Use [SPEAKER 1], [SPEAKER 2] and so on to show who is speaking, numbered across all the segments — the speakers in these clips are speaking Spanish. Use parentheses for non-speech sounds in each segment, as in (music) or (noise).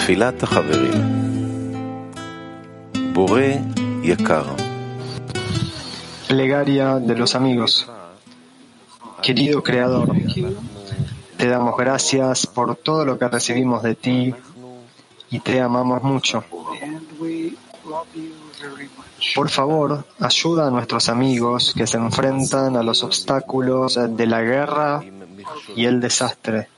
[SPEAKER 1] תפילת החברים בורא יקר
[SPEAKER 2] Plegaria de los amigos. Querido Creador, te damos gracias por todo lo que recibimos de ti y te amamos mucho. Por favor, ayuda a nuestros amigos que se enfrentan a los obstáculos de la guerra y el desastre.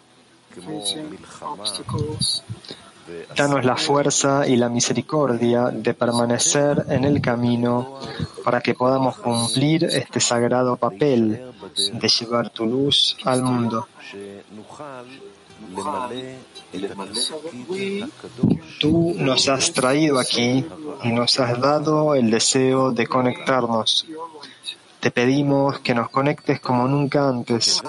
[SPEAKER 2] Danos la fuerza y la misericordia de permanecer en el camino para que podamos cumplir este sagrado papel de llevar tu luz al mundo. Tú nos has traído aquí y nos has dado el deseo de conectarnos. Te pedimos que nos conectes como nunca antes.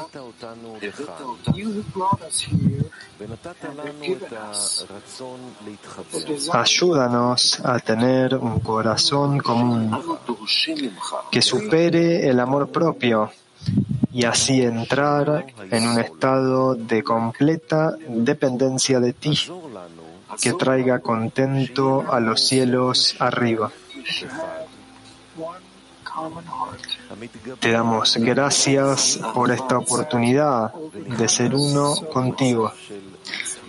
[SPEAKER 2] Ayúdanos a tener un corazón común que supere el amor propio y así entrar en un estado de completa dependencia de ti, que traiga contento a los cielos arriba. Te damos gracias por esta oportunidad de ser uno contigo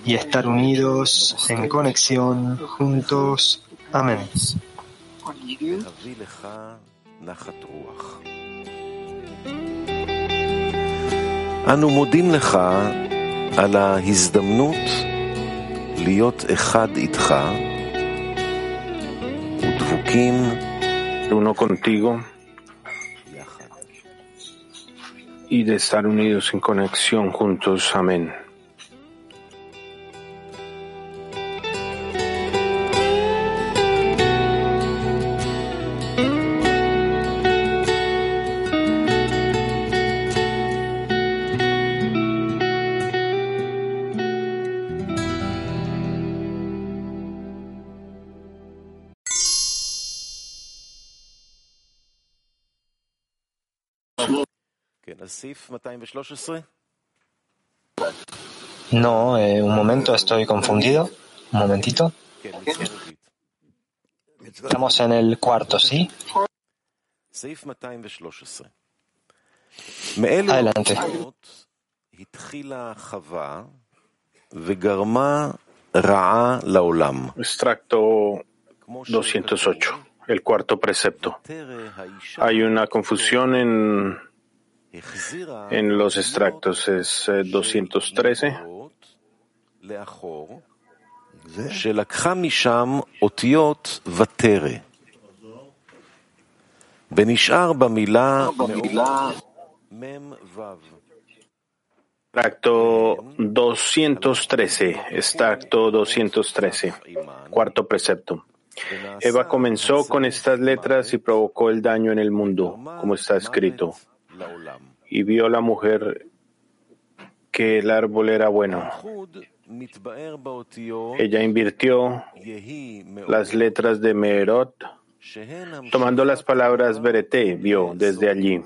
[SPEAKER 2] y estar unidos en conexión juntos. Amén.
[SPEAKER 1] אנו מודים לך על ההזדמנות להיות אחד איתך ודבוקים
[SPEAKER 3] uno contigo Y de estar unidos en conexión juntos. Amén.
[SPEAKER 2] No, eh, un momento, estoy confundido. Un momentito. Estamos en el cuarto, ¿sí? Adelante.
[SPEAKER 3] Extracto 208, el cuarto precepto. Hay una confusión en en los extractos es eh, 213. Extracto 213, extracto 213, cuarto precepto. Eva comenzó con estas letras y provocó el daño en el mundo, como está escrito y vio la mujer que el árbol era bueno. Ella invirtió las letras de Meerot, tomando las palabras Berete, vio desde allí,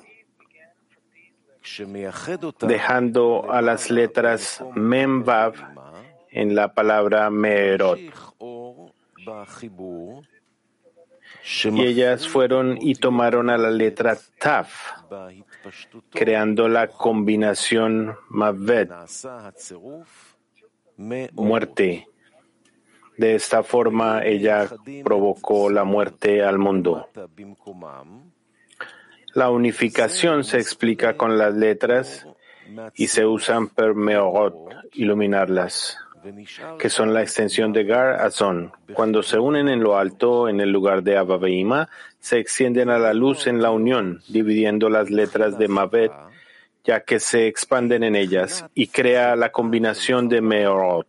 [SPEAKER 3] dejando a las letras Memvav en la palabra Meerot. Y ellas fueron y tomaron a la letra Taf, creando la combinación Mavet, muerte. De esta forma ella provocó la muerte al mundo. La unificación se explica con las letras y se usan permeorot, iluminarlas que son la extensión de Gar Azon. Cuando se unen en lo alto, en el lugar de Ababeima, se extienden a la luz en la unión, dividiendo las letras de Mavet, ya que se expanden en ellas y crea la combinación de Meorot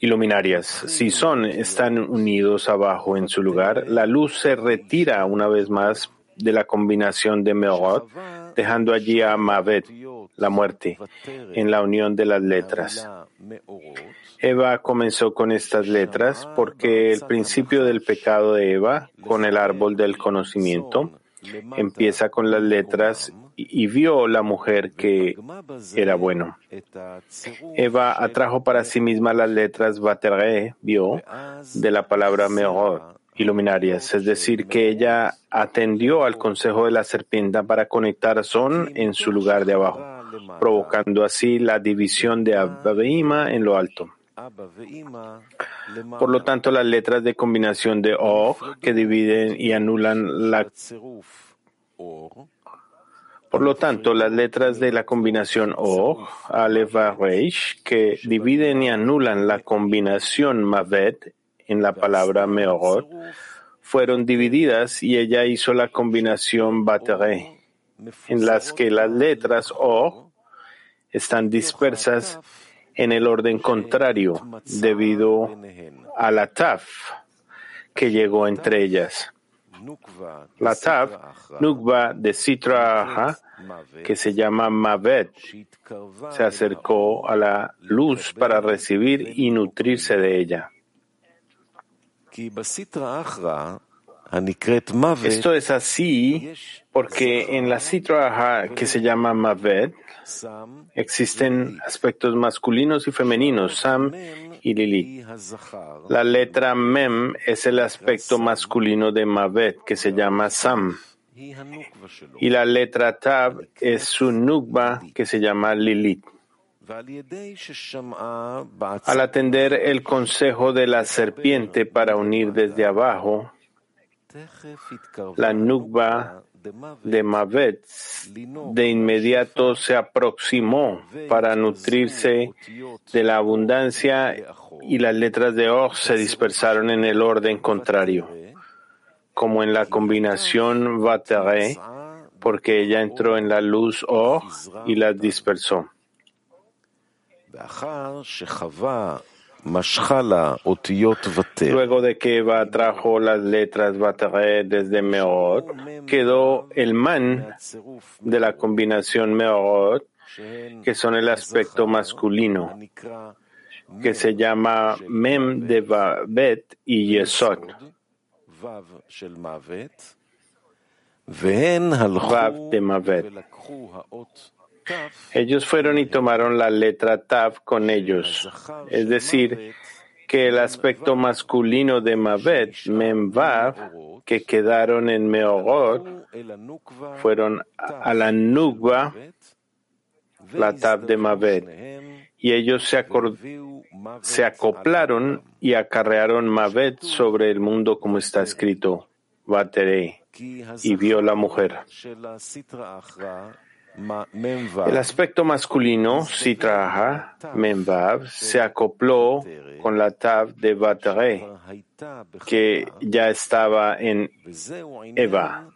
[SPEAKER 1] y
[SPEAKER 3] luminarias. Si son, están unidos abajo en su lugar, la luz se retira una vez más de la combinación de Meorot, dejando allí a Mavet la muerte, en la unión de las letras. Eva comenzó con estas letras porque el principio del pecado de Eva con el árbol del conocimiento empieza con las letras y, vio la mujer que era bueno. Eva atrajo para sí misma las letras Bateré, vio, de la palabra Meor, iluminarias, es decir, que ella atendió al consejo de la serpiente para conectar Son en su lugar de abajo provocando así la división de Abba en lo alto. Por lo tanto, las letras de combinación de Og que dividen y anulan la por lo tanto, las letras de la combinación O, Aleph que dividen y anulan la combinación Mavet en la palabra Meorot, fueron divididas y ella hizo la combinación Batere, en las que las letras O están dispersas en el orden contrario debido a la Taf que llegó entre ellas. La Tav, Nukva de Sitra que se llama Mavet, se acercó a la luz para recibir y nutrirse de ella. Esto es así porque en la Sitra que se llama Mavet existen aspectos masculinos y femeninos, Sam y Lilith. La letra Mem es el aspecto masculino de Mavet, que se llama Sam. Y la letra Tab es su Nukba, que se llama Lilith. Al atender el consejo de la serpiente para unir desde abajo, la Nukba de Mavet de inmediato se aproximó para nutrirse de la abundancia y las letras de Og se dispersaron en el orden contrario, como en la combinación Vatere, porque ella entró en la luz Og y las dispersó. Luego de que Eva trajo las letras Batere desde Meorot, quedó el man de la combinación Meorot, que son el aspecto masculino, que se llama Mem de Babet y Yesod. Vav de Mavet. Ellos fueron y tomaron la letra Tav con ellos, es decir, que el aspecto masculino de Mavet, Memvav, que quedaron en Meorot, fueron a la Nukva, la Tav de Mavet, y ellos se, acoplaron y acarrearon Mavet sobre el mundo como está escrito, Bateré, y vio la mujer. El aspecto masculino, Sitraha, Memvav, se acopló con la Tav de Batere, que ya estaba en Eva.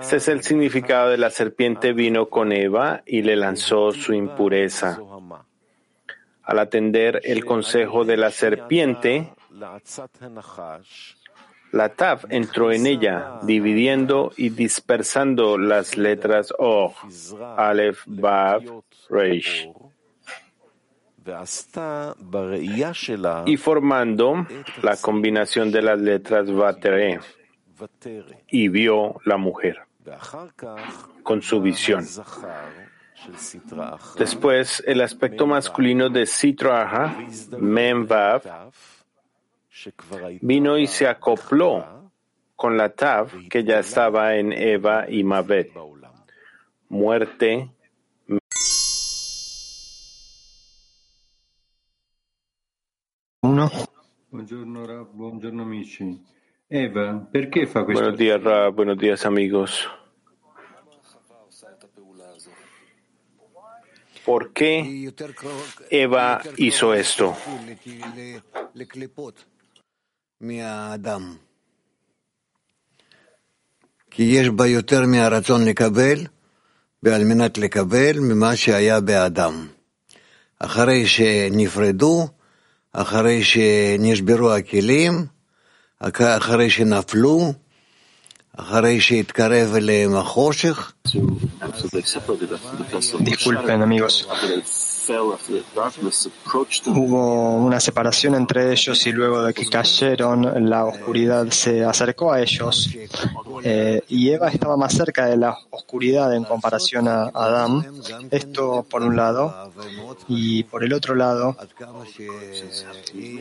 [SPEAKER 3] Este es el significado de la serpiente vino con Eva y le lanzó su impureza. Al atender el consejo de la serpiente, la Tav entró en ella, dividiendo y dispersando las letras O, Aleph, Bav, Reish, y formando la combinación de las letras Vatere, y vio la mujer con su visión. Después, el aspecto masculino de Sitraha, Memvav, vino y se acopló con la Tav que ya estaba en Eva y Mavet. Muerte.
[SPEAKER 2] Uno.
[SPEAKER 4] Buongiorno, amici. Eva, perché fa questo?
[SPEAKER 3] Buenos días, Ra. Buenos días, amigos. ¿Por qué Eva hizo esto?
[SPEAKER 5] מהאדם. כי יש בה יותר מהרצון לקבל, ועל מנת לקבל ממה שהיה באדם. אחרי שנפרדו, אחרי שנשברו הכלים, אחרי שנפלו, אחרי שהתקרב אליהם החושך.
[SPEAKER 2] Hubo una separación entre ellos y luego de que cayeron, la oscuridad se acercó a ellos. Eh, y Eva estaba más cerca de la oscuridad en comparación a Adán. Esto por un lado. Y por el otro lado,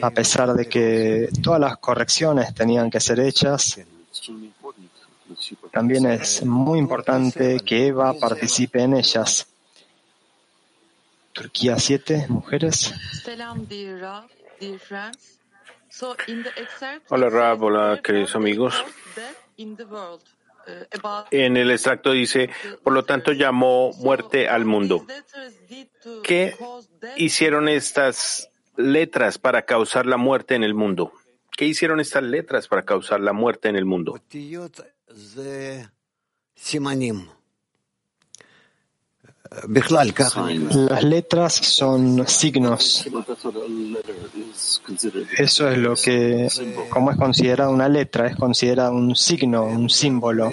[SPEAKER 2] a pesar de que todas las correcciones tenían que ser hechas, también es muy importante que Eva participe en ellas. Turquía 7, mujeres.
[SPEAKER 3] Hola Rab, hola queridos amigos. En el extracto dice, por lo tanto llamó muerte al mundo. ¿Qué hicieron estas letras para causar la muerte en el mundo? ¿Qué hicieron estas letras para causar la muerte en el mundo?
[SPEAKER 2] Las letras son signos. Eso es lo que, como es considerada una letra, es considerada un signo, un símbolo.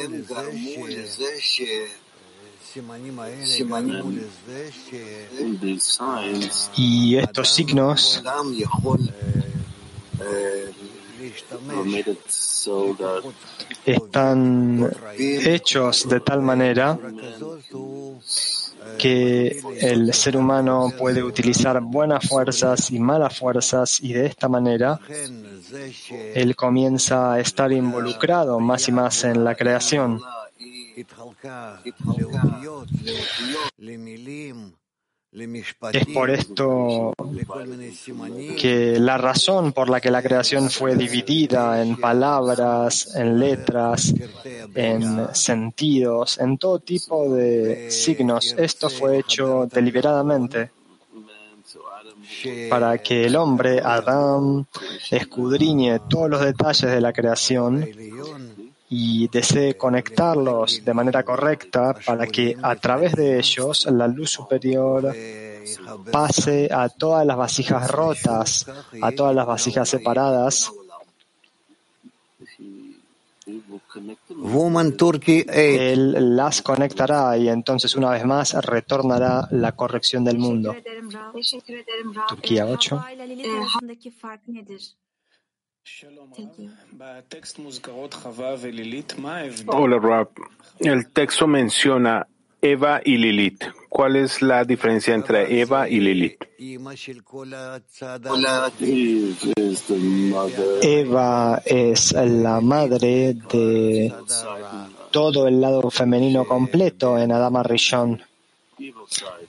[SPEAKER 2] Y estos signos están hechos de tal manera que el ser humano puede utilizar buenas fuerzas y malas fuerzas y de esta manera él comienza a estar involucrado más y más en la creación. Es por esto que la razón por la que la creación fue dividida en palabras, en letras, en sentidos, en todo tipo de signos, esto fue hecho deliberadamente para que el hombre, Adán, escudriñe todos los detalles de la creación y desee conectarlos de manera correcta para que a través de ellos la luz superior pase a todas las vasijas rotas, a todas las vasijas separadas. Él las conectará y entonces una vez más retornará la corrección del mundo. Turquía 8.
[SPEAKER 3] Hola, Rob. El texto menciona Eva y Lilith. ¿Cuál es la diferencia entre Eva y Lilith?
[SPEAKER 2] Eva es la madre de todo el lado femenino completo en Adama Rishon.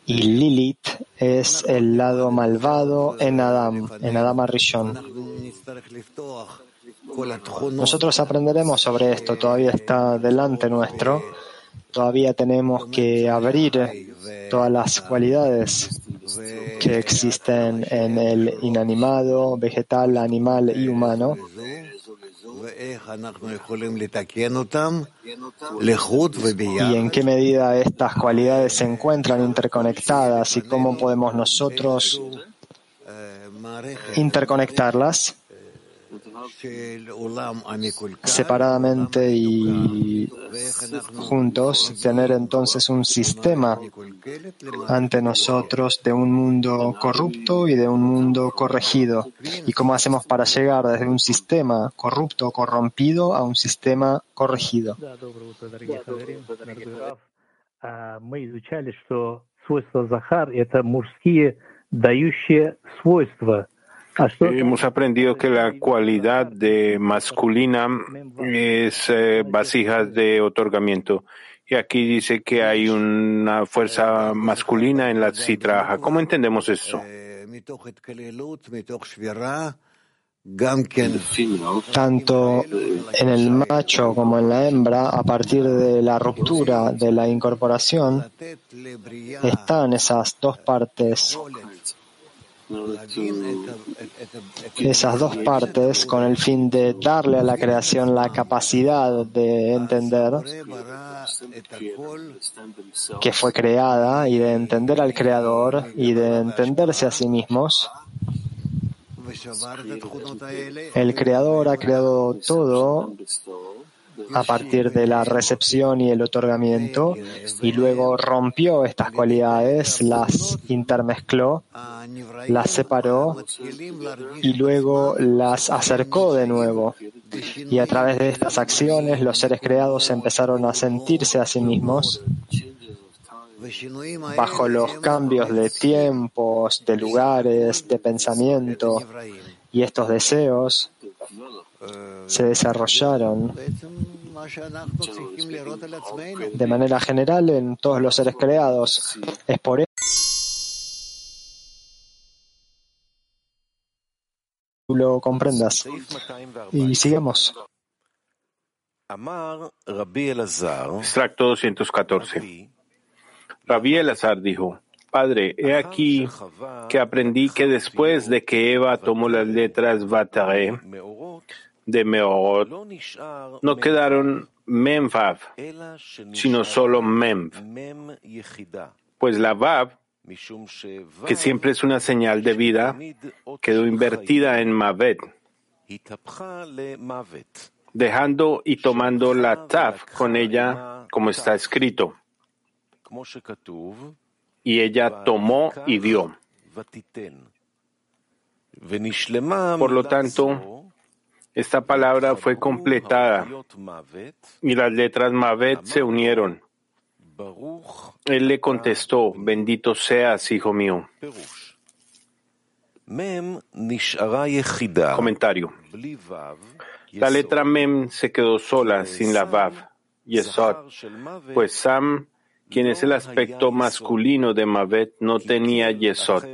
[SPEAKER 2] Y Lilith es el lado malvado en Adam, en Adama Rishon. Nosotros aprenderemos sobre esto, todavía está delante nuestro. Todavía tenemos que abrir todas las cualidades que existen en el inanimado, vegetal, animal y humano y en qué medida estas cualidades se encuentran interconectadas y cómo podemos nosotros interconectarlas separadamente y juntos, tener entonces un sistema ante nosotros de un mundo corrupto y de un mundo corregido. ¿Y cómo hacemos para llegar desde un sistema corrupto, corrompido, a un sistema corregido?
[SPEAKER 6] Мы изучали, что свойства Захар — это мужские дающие свойства —
[SPEAKER 3] Hemos aprendido que la cualidad de masculina es eh, vasijas de otorgamiento. Y aquí dice que hay una fuerza masculina en la citraja. ¿Cómo entendemos eso?
[SPEAKER 2] Tanto en el macho como en la hembra, a partir de la ruptura de la incorporación, están esas dos partes esas dos partes con el fin de darle a la creación la capacidad de entender que fue creada y de entender al creador y de entenderse a sí mismos. El creador ha creado todo a partir de la recepción y el otorgamiento, y luego rompió estas cualidades, las intermezcló, las separó y luego las acercó de nuevo. Y a través de estas acciones los seres creados empezaron a sentirse a sí mismos bajo los cambios de tiempos, de lugares, de pensamiento y estos deseos se desarrollaron de manera general en todos los seres creados. Es por eso que lo comprendas. Y sigamos.
[SPEAKER 3] Extracto 214. Rabí Elazar dijo, Padre, he aquí que aprendí que después de que Eva tomó las letras Vatare de Meorot, no quedaron Memvav, sino solo Memv. Pues la Vav, que siempre es una señal de vida, quedó invertida en Mavet, dejando y tomando la Tav con ella, como está escrito. Y ella tomó y dio. Por lo tanto, esta palabra fue completada y las letras Mavet se unieron. Él le contestó, bendito seas, hijo mío. Comentario. La letra Mem se quedó sola, sin la Vav, Yesod, pues Sam quien es el aspecto masculino de Mavet, no tenía Yesod,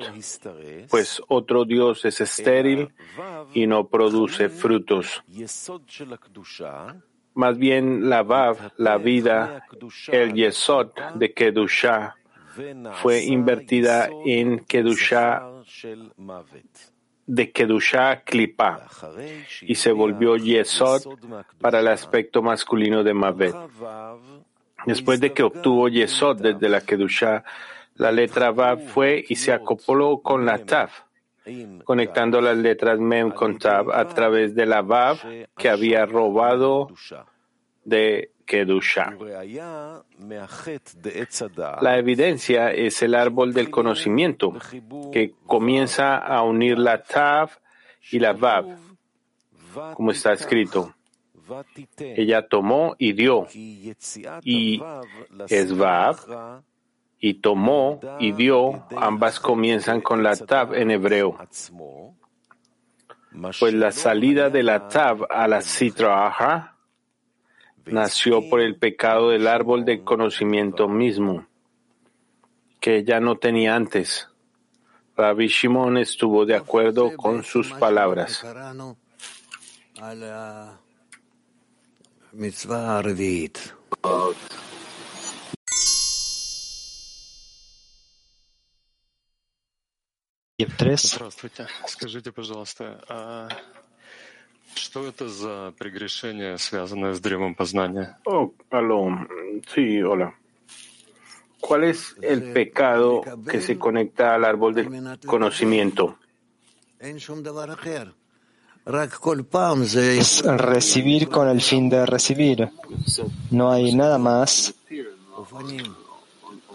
[SPEAKER 3] pues otro Dios es estéril y no produce frutos. Más bien la Vav, la vida, el Yesod de Kedusha, fue invertida en Kedusha de Kedusha Klipa y se volvió Yesod para el aspecto masculino de Mavet. Después de que obtuvo Yesod desde la Kedusha, la letra Vav fue y se acopló con la Tav, conectando las letras Mem con Tav a través de la Vav que había robado de Kedusha. La evidencia es el árbol del conocimiento, que comienza a unir la Tav y la Vav, como está escrito. Ella tomó y dio, y es Vav, y tomó y dio, ambas comienzan con la Tav en hebreo. Pues la salida de la Tav a la Sitra nació por el pecado del árbol del conocimiento mismo, que ella no tenía antes. Rabbi Shimon estuvo de acuerdo con sus palabras.
[SPEAKER 5] Y
[SPEAKER 7] el Скажите, пожалуйста, Что это за прегрешение, связанное
[SPEAKER 3] hola. ¿Cuál es el pecado que se conecta al árbol del conocimiento?
[SPEAKER 2] Es recibir con el fin de recibir. No hay nada más,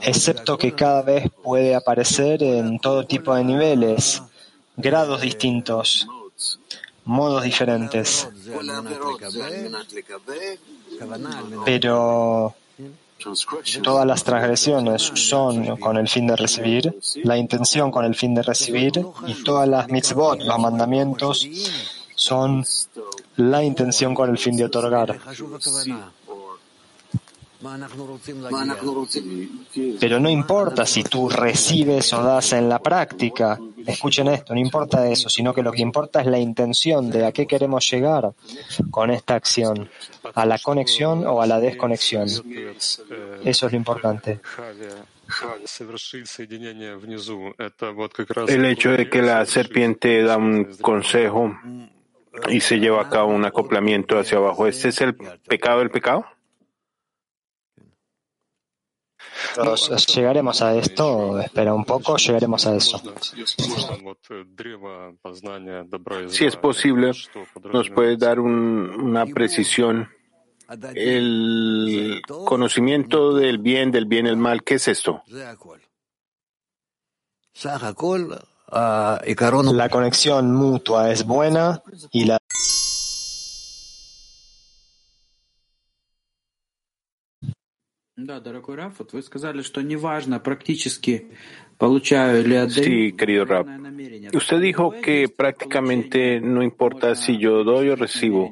[SPEAKER 2] excepto que cada vez puede aparecer en todo tipo de niveles, grados distintos, modos diferentes. Pero todas las transgresiones son con el fin de recibir, la intención con el fin de recibir, y todas las mitzvot, los mandamientos, son la intención con el fin de otorgar. Pero no importa si tú recibes o das en la práctica. Escuchen esto, no importa eso, sino que lo que importa es la intención de a qué queremos llegar con esta acción, a la conexión o a la desconexión. Eso es lo importante.
[SPEAKER 3] El hecho de que la serpiente da un consejo y se lleva a cabo un acoplamiento hacia abajo. ¿Este es el pecado del pecado?
[SPEAKER 2] llegaremos a esto, espera un poco, llegaremos a eso.
[SPEAKER 3] Si es posible, nos puedes dar una precisión el conocimiento del bien, del bien, el mal, ¿qué es esto?
[SPEAKER 2] Ah, la conexión mutua es buena y la
[SPEAKER 3] Sí, querido Raf. Usted dijo que prácticamente no importa si yo doy o recibo.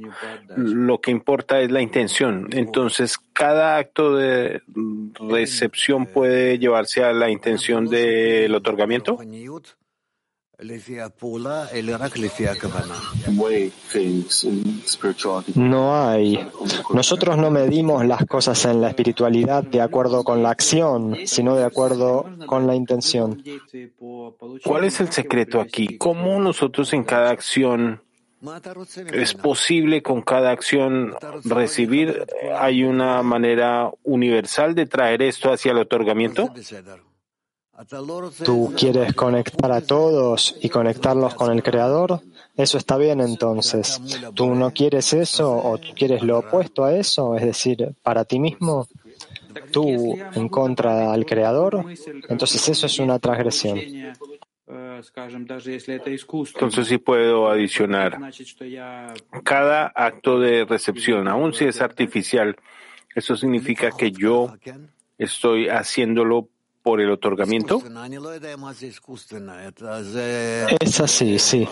[SPEAKER 3] Lo que importa es la intención. Entonces, cada acto de recepción puede llevarse a la intención del otorgamiento.
[SPEAKER 2] No hay. Nosotros no medimos las cosas en la espiritualidad de acuerdo con la acción, sino de acuerdo con la intención.
[SPEAKER 3] ¿Cuál es el secreto aquí? ¿Cómo nosotros en cada acción es posible con cada acción recibir? ¿Hay una manera universal de traer esto hacia el otorgamiento?
[SPEAKER 2] ¿Tú quieres conectar a todos y conectarlos con el Creador? Eso está bien entonces. ¿Tú no quieres eso o tú quieres lo opuesto a eso? Es decir, para ti mismo, tú en contra al Creador. Entonces eso es una transgresión.
[SPEAKER 3] Entonces sí puedo adicionar cada acto de recepción, aun si es artificial, eso significa que yo estoy haciéndolo por el otorgamiento?
[SPEAKER 2] Es así, sí.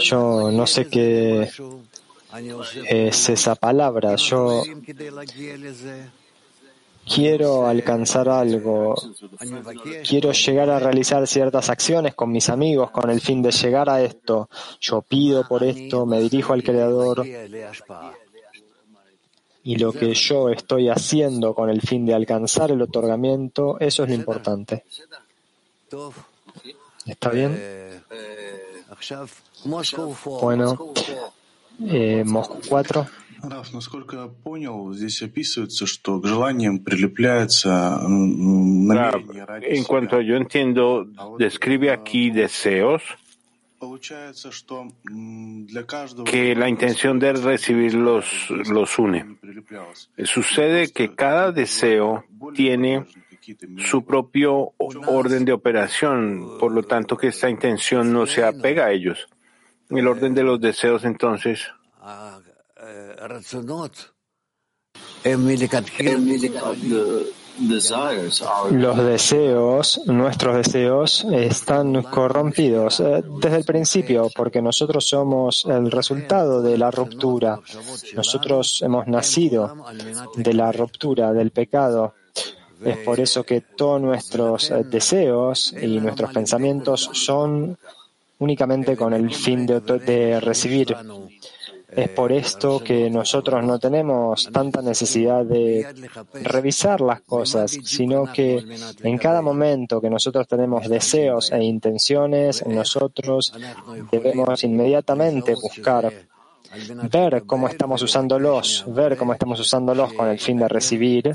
[SPEAKER 2] Yo no sé qué es esa palabra. Yo quiero alcanzar algo, quiero llegar a realizar ciertas acciones con mis amigos con el fin de llegar a esto. Yo pido por esto, me dirijo al Creador y lo que yo estoy haciendo con el fin de alcanzar el otorgamiento, eso es lo importante. ¿Está bien? Bueno, eh, Moscú 4.
[SPEAKER 8] Раф, насколько я понял, здесь описывается, что к желаниям прилепляется намерение ради
[SPEAKER 3] En cuanto yo entiendo, describe aquí deseos que la intención de recibir los, los une. Sucede que cada deseo tiene su propio orden de operación, por lo tanto que esta intención no se apega a ellos. El orden de los deseos entonces
[SPEAKER 2] los deseos, nuestros deseos, están corrompidos eh, desde el principio porque nosotros somos el resultado de la ruptura. Nosotros hemos nacido de la ruptura, del pecado. Es por eso que todos nuestros eh, deseos y nuestros pensamientos son únicamente con el fin de, de recibir. Es por esto que nosotros no tenemos tanta necesidad de revisar las cosas, sino que en cada momento que nosotros tenemos deseos e intenciones, nosotros debemos inmediatamente buscar ver cómo estamos usándolos, ver cómo estamos usándolos con el fin de recibir.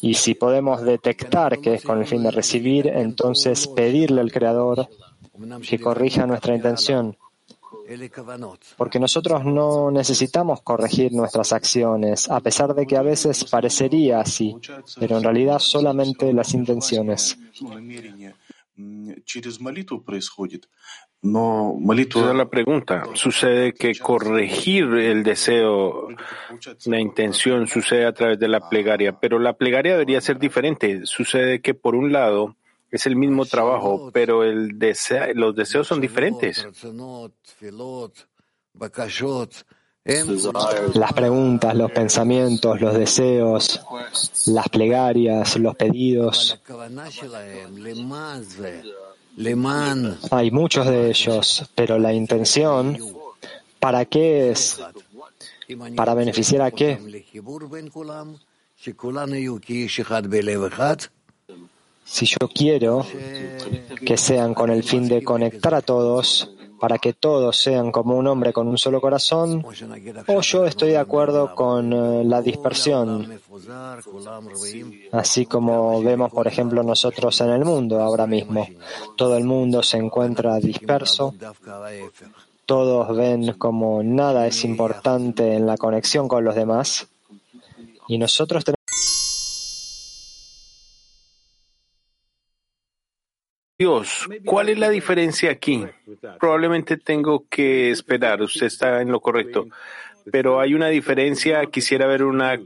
[SPEAKER 2] Y si podemos detectar que es con el fin de recibir, entonces pedirle al Creador que corrija nuestra intención porque nosotros no necesitamos corregir nuestras acciones, a pesar de que a veces parecería así, pero en realidad solamente las intenciones.
[SPEAKER 3] Esa la pregunta. Sucede que corregir el deseo, la intención, sucede a través de la plegaria, pero la plegaria debería ser diferente. Sucede que, por un lado, es el mismo trabajo, pero el los deseos son diferentes.
[SPEAKER 2] Las preguntas, los pensamientos, los deseos, las plegarias, los pedidos. Hay muchos de ellos, pero la intención, ¿para qué es? ¿Para beneficiar a qué? Si yo quiero que sean con el fin de conectar a todos, para que todos sean como un hombre con un solo corazón, o yo estoy de acuerdo con eh, la dispersión, así como vemos, por ejemplo, nosotros en el mundo ahora mismo. Todo el mundo se encuentra disperso. Todos ven como nada es importante en la conexión con los demás. Y nosotros tenemos
[SPEAKER 3] Dios, ¿cuál es la diferencia aquí? Probablemente tengo que esperar, usted está en lo correcto, pero hay una diferencia, quisiera ver una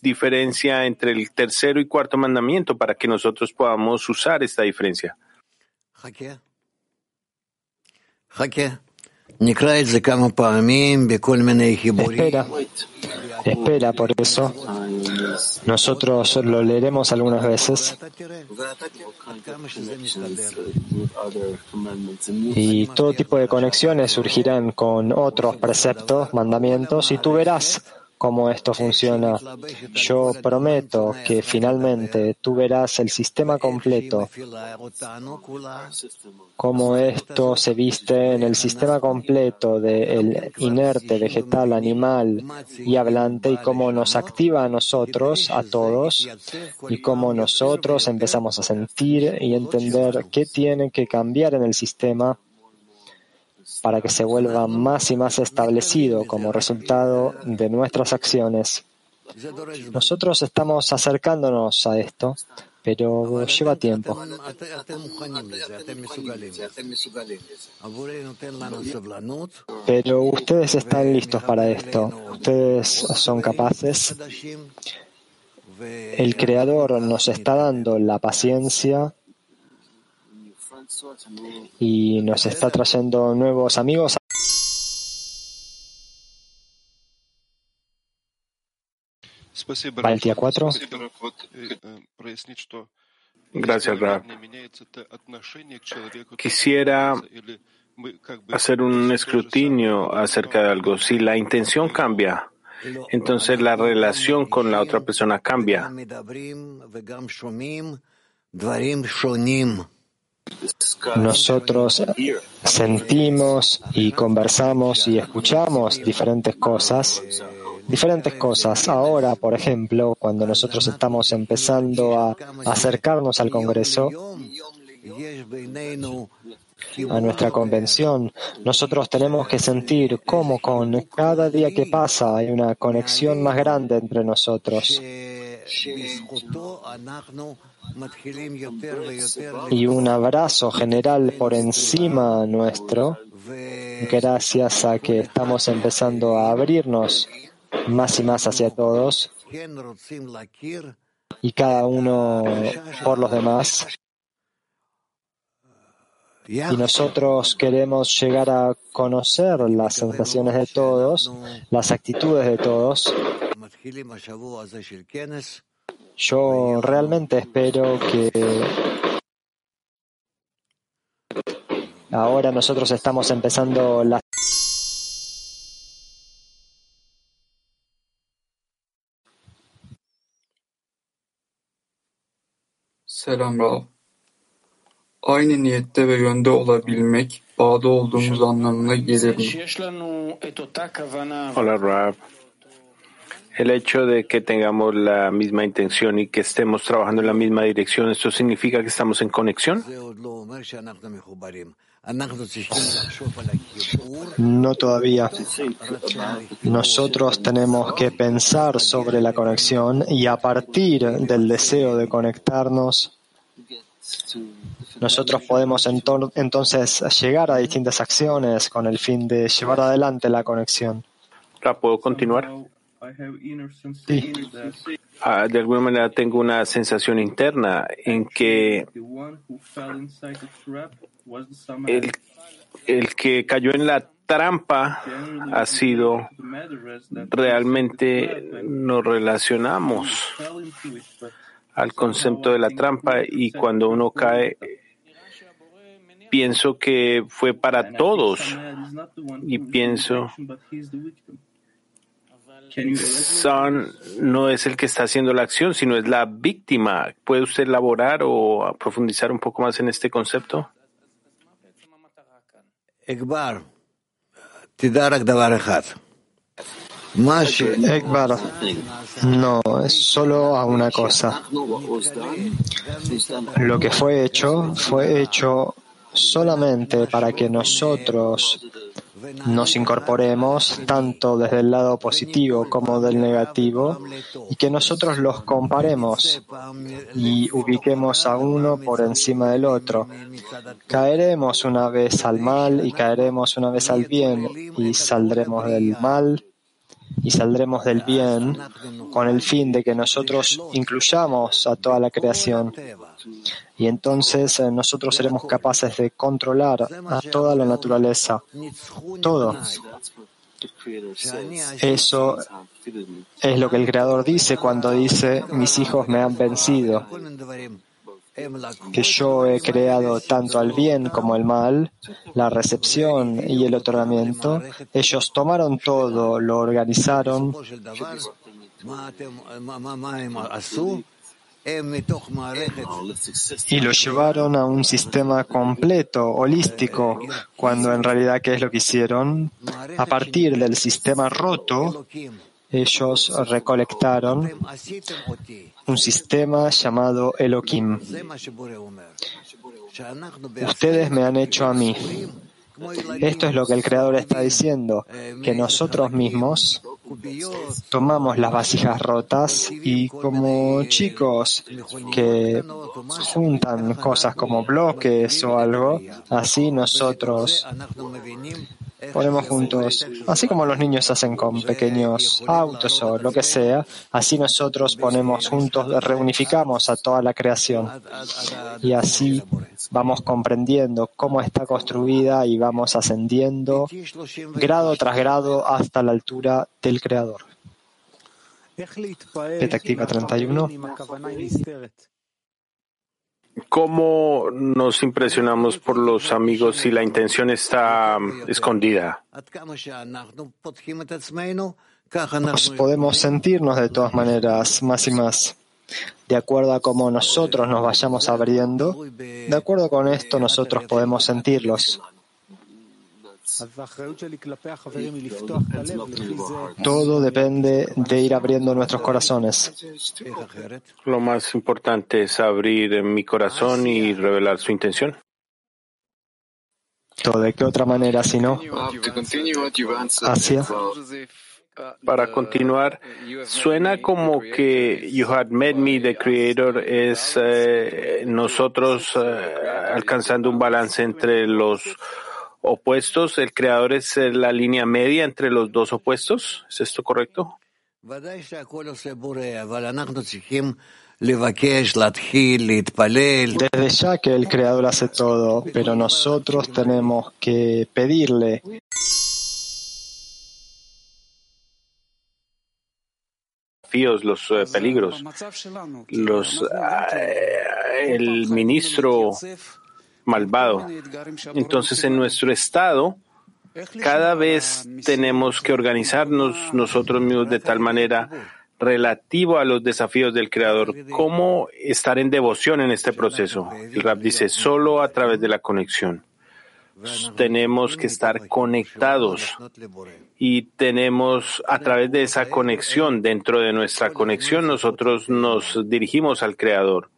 [SPEAKER 3] diferencia entre el tercero y cuarto mandamiento para que nosotros podamos usar esta diferencia.
[SPEAKER 2] Espera, espera, por eso. Nosotros lo leeremos algunas veces. Y todo tipo de conexiones surgirán con otros preceptos, mandamientos y tú verás cómo esto funciona. Yo prometo que finalmente tú verás el sistema completo, cómo esto se viste en el sistema completo del inerte, vegetal, animal y hablante y cómo nos activa a nosotros, a todos, y cómo nosotros empezamos a sentir y entender qué tiene que cambiar en el sistema para que se vuelva más y más establecido como resultado de nuestras acciones. Nosotros estamos acercándonos a esto, pero lleva tiempo. Pero ustedes están listos para esto. Ustedes son capaces. El Creador nos está dando la paciencia y nos está trayendo nuevos amigos. Para el día 4.
[SPEAKER 3] Gracias, Rab. Quisiera hacer un escrutinio acerca de algo. Si la intención cambia, entonces la relación con la otra persona cambia.
[SPEAKER 2] Nosotros sentimos y conversamos y escuchamos diferentes cosas, diferentes cosas. Ahora, por ejemplo, cuando nosotros estamos empezando a acercarnos al Congreso, a nuestra convención, nosotros tenemos que sentir cómo con cada día que pasa hay una conexión más grande entre nosotros y un abrazo general por encima nuestro, gracias a que estamos empezando a abrirnos más y más hacia todos y cada uno por los demás. Y nosotros queremos llegar a conocer las sensaciones de todos, las actitudes de todos. Yo realmente espero que ahora nosotros estamos empezando la
[SPEAKER 9] Selam Rav. Aynı niyette ve yönde olabilmek, bağda olduğumuz anlamına gelir mi?
[SPEAKER 3] Hola, Rab. El hecho de que tengamos la misma intención y que estemos trabajando en la misma dirección, ¿esto significa que estamos en conexión?
[SPEAKER 2] No todavía. Nosotros tenemos que pensar sobre la conexión y a partir del deseo de conectarnos, nosotros podemos entonces llegar a distintas acciones con el fin de llevar adelante la conexión.
[SPEAKER 3] ¿La puedo continuar?
[SPEAKER 2] Sí.
[SPEAKER 3] Ah, de alguna manera tengo una sensación interna en que el, el que cayó en la trampa ha sido realmente nos relacionamos al concepto de la trampa y cuando uno cae pienso que fue para todos y pienso son no es el que está haciendo la acción, sino es la víctima. ¿Puede usted elaborar o profundizar un poco más en este concepto?
[SPEAKER 5] Ekbar,
[SPEAKER 2] Ekbar, no, es solo a una cosa. Lo que fue hecho fue hecho solamente para que nosotros nos incorporemos tanto desde el lado positivo como del negativo y que nosotros los comparemos y ubiquemos a uno por encima del otro. Caeremos una vez al mal y caeremos una vez al bien y saldremos del mal y saldremos del bien con el fin de que nosotros incluyamos a toda la creación. Y entonces eh, nosotros seremos capaces de controlar a toda la naturaleza, todo. Eso es lo que el Creador dice cuando dice, mis hijos me han vencido que yo he creado tanto al bien como al mal, la recepción y el otorgamiento, ellos tomaron todo, lo organizaron y lo llevaron a un sistema completo, holístico, cuando en realidad, ¿qué es lo que hicieron? A partir del sistema roto, ellos recolectaron un sistema llamado Elohim. Ustedes me han hecho a mí. Esto es lo que el Creador está diciendo, que nosotros mismos tomamos las vasijas rotas y como chicos que juntan cosas como bloques o algo, así nosotros ponemos juntos, así como los niños hacen con pequeños autos o lo que sea, así nosotros ponemos juntos, reunificamos a toda la creación y así vamos comprendiendo cómo está construida y vamos ascendiendo grado tras grado hasta la altura del Creador. Petactiva 31.
[SPEAKER 3] ¿Cómo nos impresionamos por los amigos si la intención está escondida?
[SPEAKER 2] Nos podemos sentirnos de todas maneras más y más. De acuerdo a cómo nosotros nos vayamos abriendo, de acuerdo con esto nosotros podemos sentirlos. Todo depende de ir abriendo nuestros corazones.
[SPEAKER 3] Lo más importante es abrir mi corazón y revelar su intención.
[SPEAKER 2] ¿De qué otra manera si no? Hacia.
[SPEAKER 3] Para continuar, suena como que You Had Met Me, the Creator, es eh, nosotros eh, alcanzando un balance entre los opuestos, el creador es eh, la línea media entre los dos opuestos. ¿Es esto correcto?
[SPEAKER 2] Desde ya que el creador hace todo, pero nosotros tenemos que pedirle
[SPEAKER 3] los eh, peligros, los, eh, el ministro malvado. Entonces, en nuestro estado, cada vez tenemos que organizarnos nosotros mismos de tal manera relativo a los desafíos del Creador. ¿Cómo estar en devoción en este proceso? El Rab dice, solo a través de la conexión. Tenemos que estar conectados y tenemos a través de esa conexión, dentro de nuestra conexión, nosotros nos dirigimos al Creador.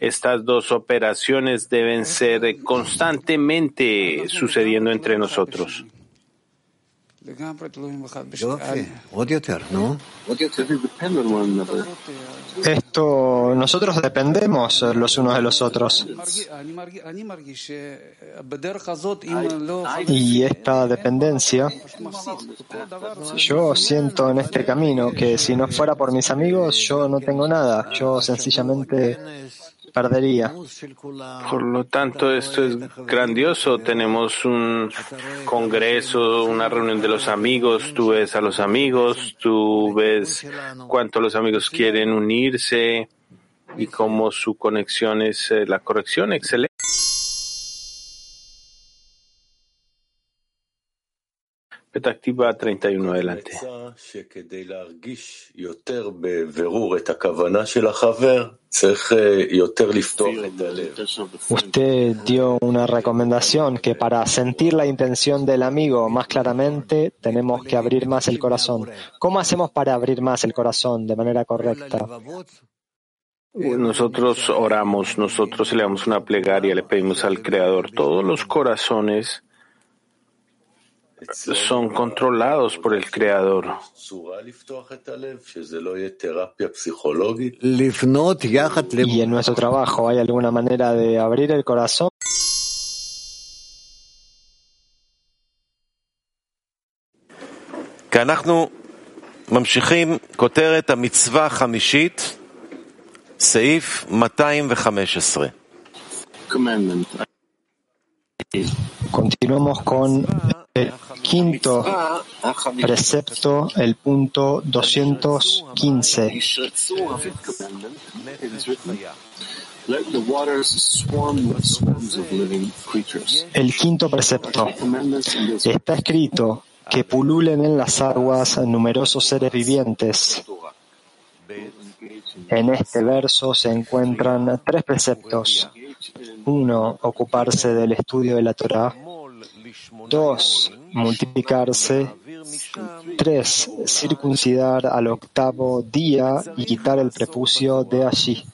[SPEAKER 3] Estas dos operaciones deben ser constantemente sucediendo entre nosotros.
[SPEAKER 2] Esto, nosotros dependemos los unos de los otros. Y esta dependencia, yo siento en este camino que si no fuera por mis amigos, yo no tengo nada. Yo sencillamente perdería.
[SPEAKER 3] Por lo tanto, esto es grandioso. Tenemos un congreso, una reunión de los amigos. Tú ves a los amigos, tú ves cuánto los amigos quieren unirse y cómo su conexión es eh, la corrección. Excelente. Activa 31 adelante.
[SPEAKER 2] Usted dio una recomendación que para sentir la intención del amigo más claramente tenemos que abrir más el corazón. ¿Cómo hacemos para abrir más el corazón de manera correcta?
[SPEAKER 3] Nosotros oramos, nosotros le damos una plegaria, le pedimos al Creador todos los corazones son controlados por el Creador.
[SPEAKER 5] לפנות יחד
[SPEAKER 2] Y en nuestro trabajo, ¿hay alguna manera de abrir el corazón?
[SPEAKER 1] כי אנחנו ממשיכים כותרת המצווה החמישית, סעיף 215.
[SPEAKER 2] Continuamos con el quinto precepto, el punto 215. El quinto precepto. Está escrito que pululen en las aguas numerosos seres vivientes. En este verso se encuentran tres preceptos. Uno, ocuparse del estudio de la Torah. Dos, multiplicarse. Tres, circuncidar al octavo día y quitar el prepucio de allí.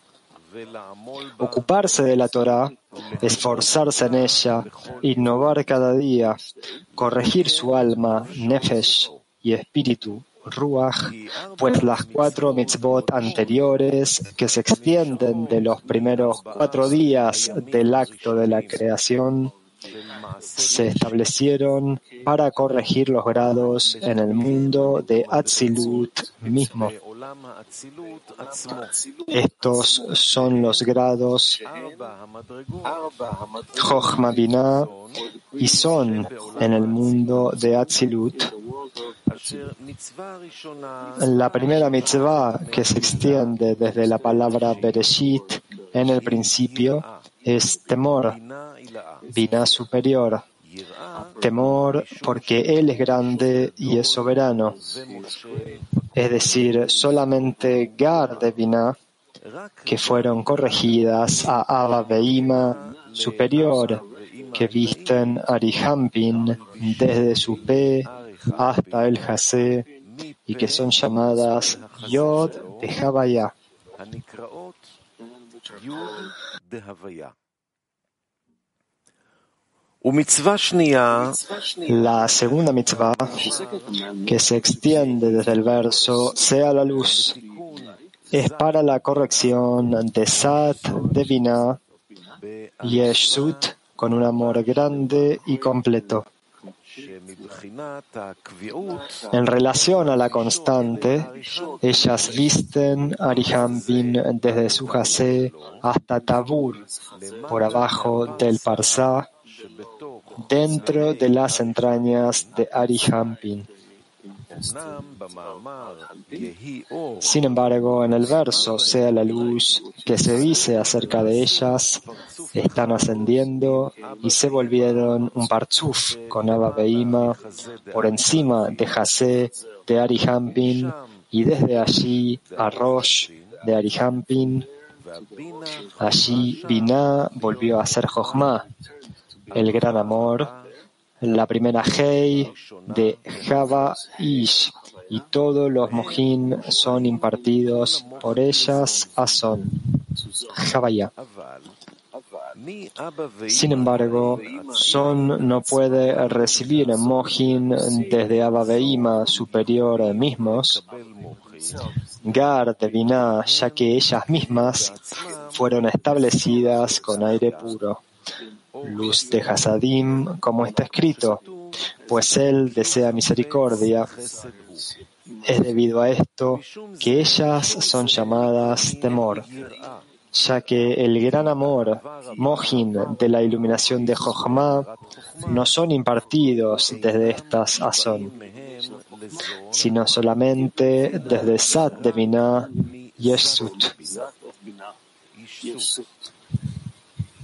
[SPEAKER 2] Ocuparse de la Torah, esforzarse en ella, innovar cada día, corregir su alma, nefesh y espíritu, ruach, pues las cuatro mitzvot anteriores que se extienden de los primeros cuatro días del acto de la creación se establecieron para corregir los grados en el mundo de Atzilut mismo. Estos son los grados Chochma Binah y son en el mundo de Atzilut. La primera mitzvah que se extiende desde la palabra Bereshit en el principio es temor, Binah superior. Temor porque Él es grande y es soberano. Es decir, solamente Gar de Binah, que fueron corregidas a Abba Beima superior, que visten Arihampin desde su P hasta el Jase y que son llamadas Yod de Havaya. La segunda mitzvah, que se extiende desde el verso sea la luz, es para la corrección de Sat, de Binah y Eshut con un amor grande y completo. En relación a la constante, ellas visten Arihampin desde su jase hasta Tabur, por abajo del Parsá, dentro de las entrañas de Arihampin. Sin embargo, en el verso sea la luz que se dice acerca de ellas, están ascendiendo y se volvieron un parzuf con Abba Beima por encima de Jase de Arihampin y desde allí a Rosh de Arihampin. Allí Binah volvió a ser Jochma, el gran amor, la primera Hei de Java Ish, y todos los Mohin son impartidos por ellas a Son, Javaya. Sin embargo, Son no puede recibir Mohin desde Abba superior mismos, Gar de ya que ellas mismas fueron establecidas con aire puro luz de Hasadim, como está escrito, pues Él desea misericordia. Es debido a esto que ellas son llamadas temor, ya que el gran amor, Mohin, de la iluminación de Jochma, no son impartidos desde estas Azón, sino solamente desde Sat de Binah y Eshut.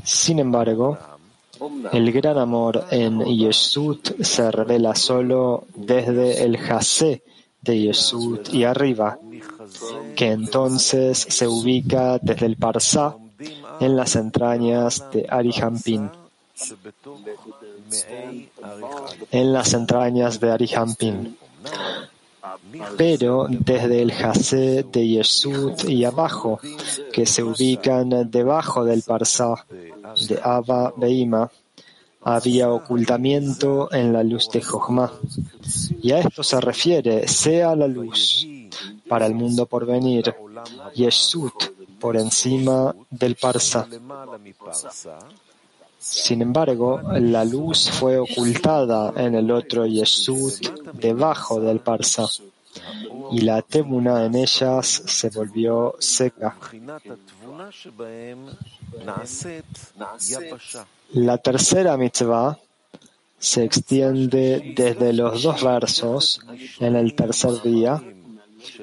[SPEAKER 2] Sin embargo, el gran amor en Yeshut se revela solo desde el Jase de Yeshut y arriba, que entonces se ubica desde el Parsá en las entrañas de Arihampin. En las entrañas de Arihampin. Pero desde el Jase de Yeshut y abajo, que se ubican debajo del Parsá de Abba Beima, había ocultamiento en la luz de Jochma. Y a esto se refiere, sea la luz para el mundo por venir, Yeshut por encima del Parsa. Sin embargo, la luz fue ocultada en el otro Yeshut debajo del Parsa, y la Tebuna en ellas se volvió seca. La tercera mitzvah se extiende desde los dos versos en el tercer día.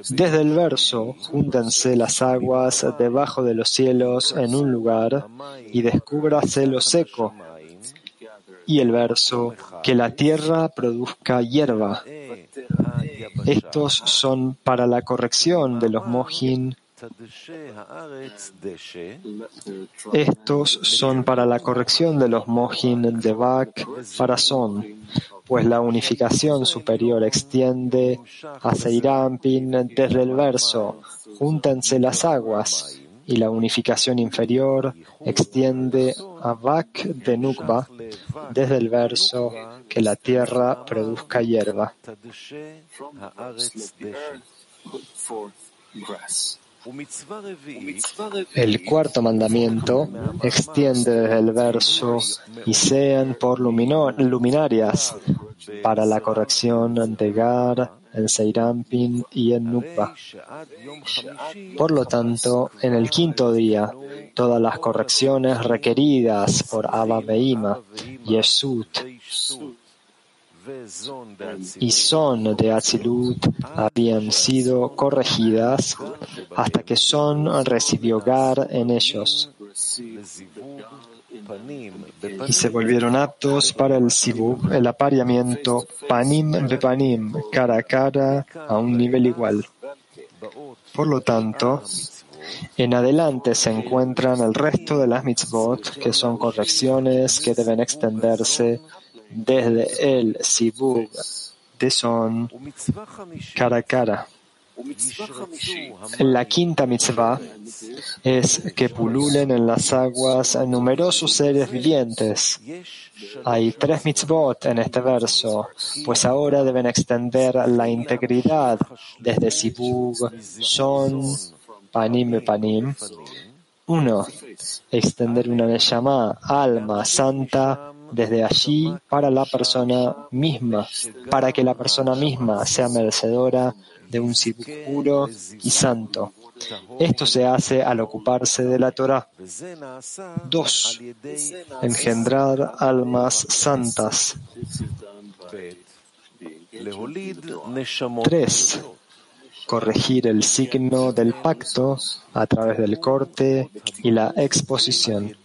[SPEAKER 2] Desde el verso, júntense las aguas debajo de los cielos en un lugar y descúbrase lo seco. Y el verso, que la tierra produzca hierba. Estos son para la corrección de los mojín estos son para la corrección de los mohin de Bak para Son, pues la unificación superior extiende a Seirampin desde el verso, júntense las aguas, y la unificación inferior extiende a Bak de Nukba desde el verso que la tierra produzca hierba. El cuarto mandamiento extiende el verso y sean por luminarias para la corrección de Gar, en Seirampin y en Nukba. Por lo tanto, en el quinto día, todas las correcciones requeridas por Abba Beima, Yeshut y Son de Atzilut habían sido corregidas hasta que Son recibió Gar en ellos y se volvieron aptos para el Sibuk, el apareamiento Panim Bepanim, cara a cara, a un nivel igual. Por lo tanto, en adelante se encuentran el resto de las mitzvot, que son correcciones que deben extenderse desde el Sibuk de Son cara a cara. La quinta mitzvah es que pululen en las aguas numerosos seres vivientes. Hay tres mitzvot en este verso, pues ahora deben extender la integridad desde Sibug, Son, Panim Panim. Uno, extender una Neshama, alma santa, desde allí para la persona misma, para que la persona misma sea merecedora de un sibuk puro y santo. Esto se hace al ocuparse de la Torah. Dos, engendrar almas santas. Tres, corregir el signo del pacto a través del corte y la exposición.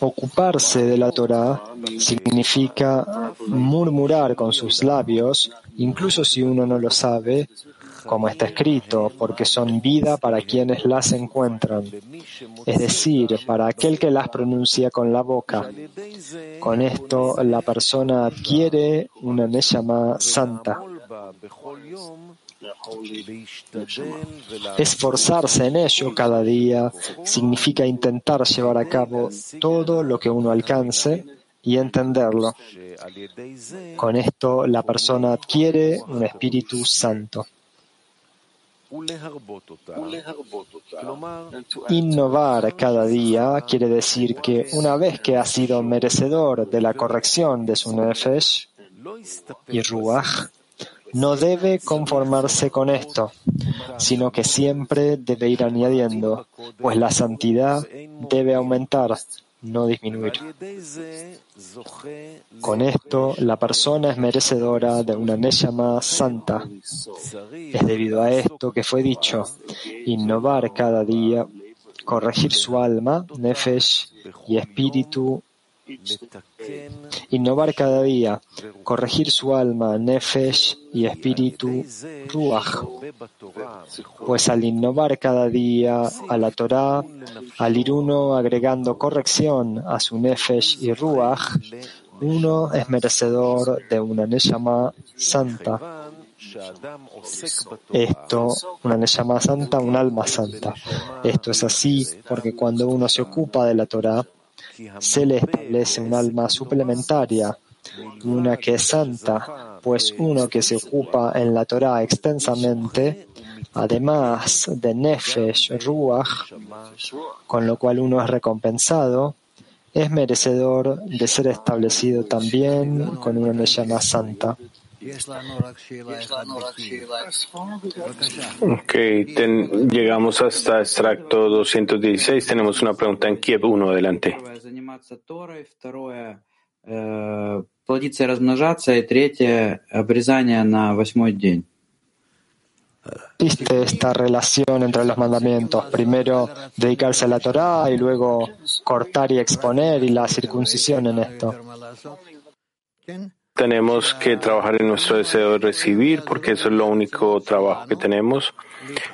[SPEAKER 2] Ocuparse de la Torah significa murmurar con sus labios, incluso si uno no lo sabe, como está escrito, porque son vida para quienes las encuentran, es decir, para aquel que las pronuncia con la boca. Con esto la persona adquiere una Neshama santa. Esforzarse en ello cada día significa intentar llevar a cabo todo lo que uno alcance y entenderlo. Con esto la persona adquiere un Espíritu Santo. Innovar cada día quiere decir que una vez que ha sido merecedor de la corrección de su nefesh y ruach, no debe conformarse con esto, sino que siempre debe ir añadiendo, pues la santidad debe aumentar, no disminuir. Con esto, la persona es merecedora de una Neshama santa. Es debido a esto que fue dicho, innovar cada día, corregir su alma, nefesh y espíritu Innovar cada día, corregir su alma, nefesh y espíritu, ruach. Pues al innovar cada día a la Torah, al ir uno agregando corrección a su nefesh y ruach, uno es merecedor de una neshama santa. Esto, una Neshama santa, un alma santa. Esto es así porque cuando uno se ocupa de la Torah, se le establece un alma suplementaria, una que es santa, pues uno que se ocupa en la Torah extensamente, además de Nefesh, Ruach, con lo cual uno es recompensado, es merecedor de ser establecido también con una Neshama santa.
[SPEAKER 3] Ok, ten- llegamos hasta extracto 216. Tenemos una pregunta en Kiev 1, adelante.
[SPEAKER 10] Первое — заниматься Торой, второе э, — плодиться и размножаться, и третье — обрезание на восьмой день.
[SPEAKER 2] Viste esta relación entre los mandamientos. Primero dedicarse a la Torah y luego cortar y exponer y la circuncisión en esto.
[SPEAKER 3] Tenemos que trabajar en nuestro deseo de recibir, porque eso es lo único trabajo que tenemos.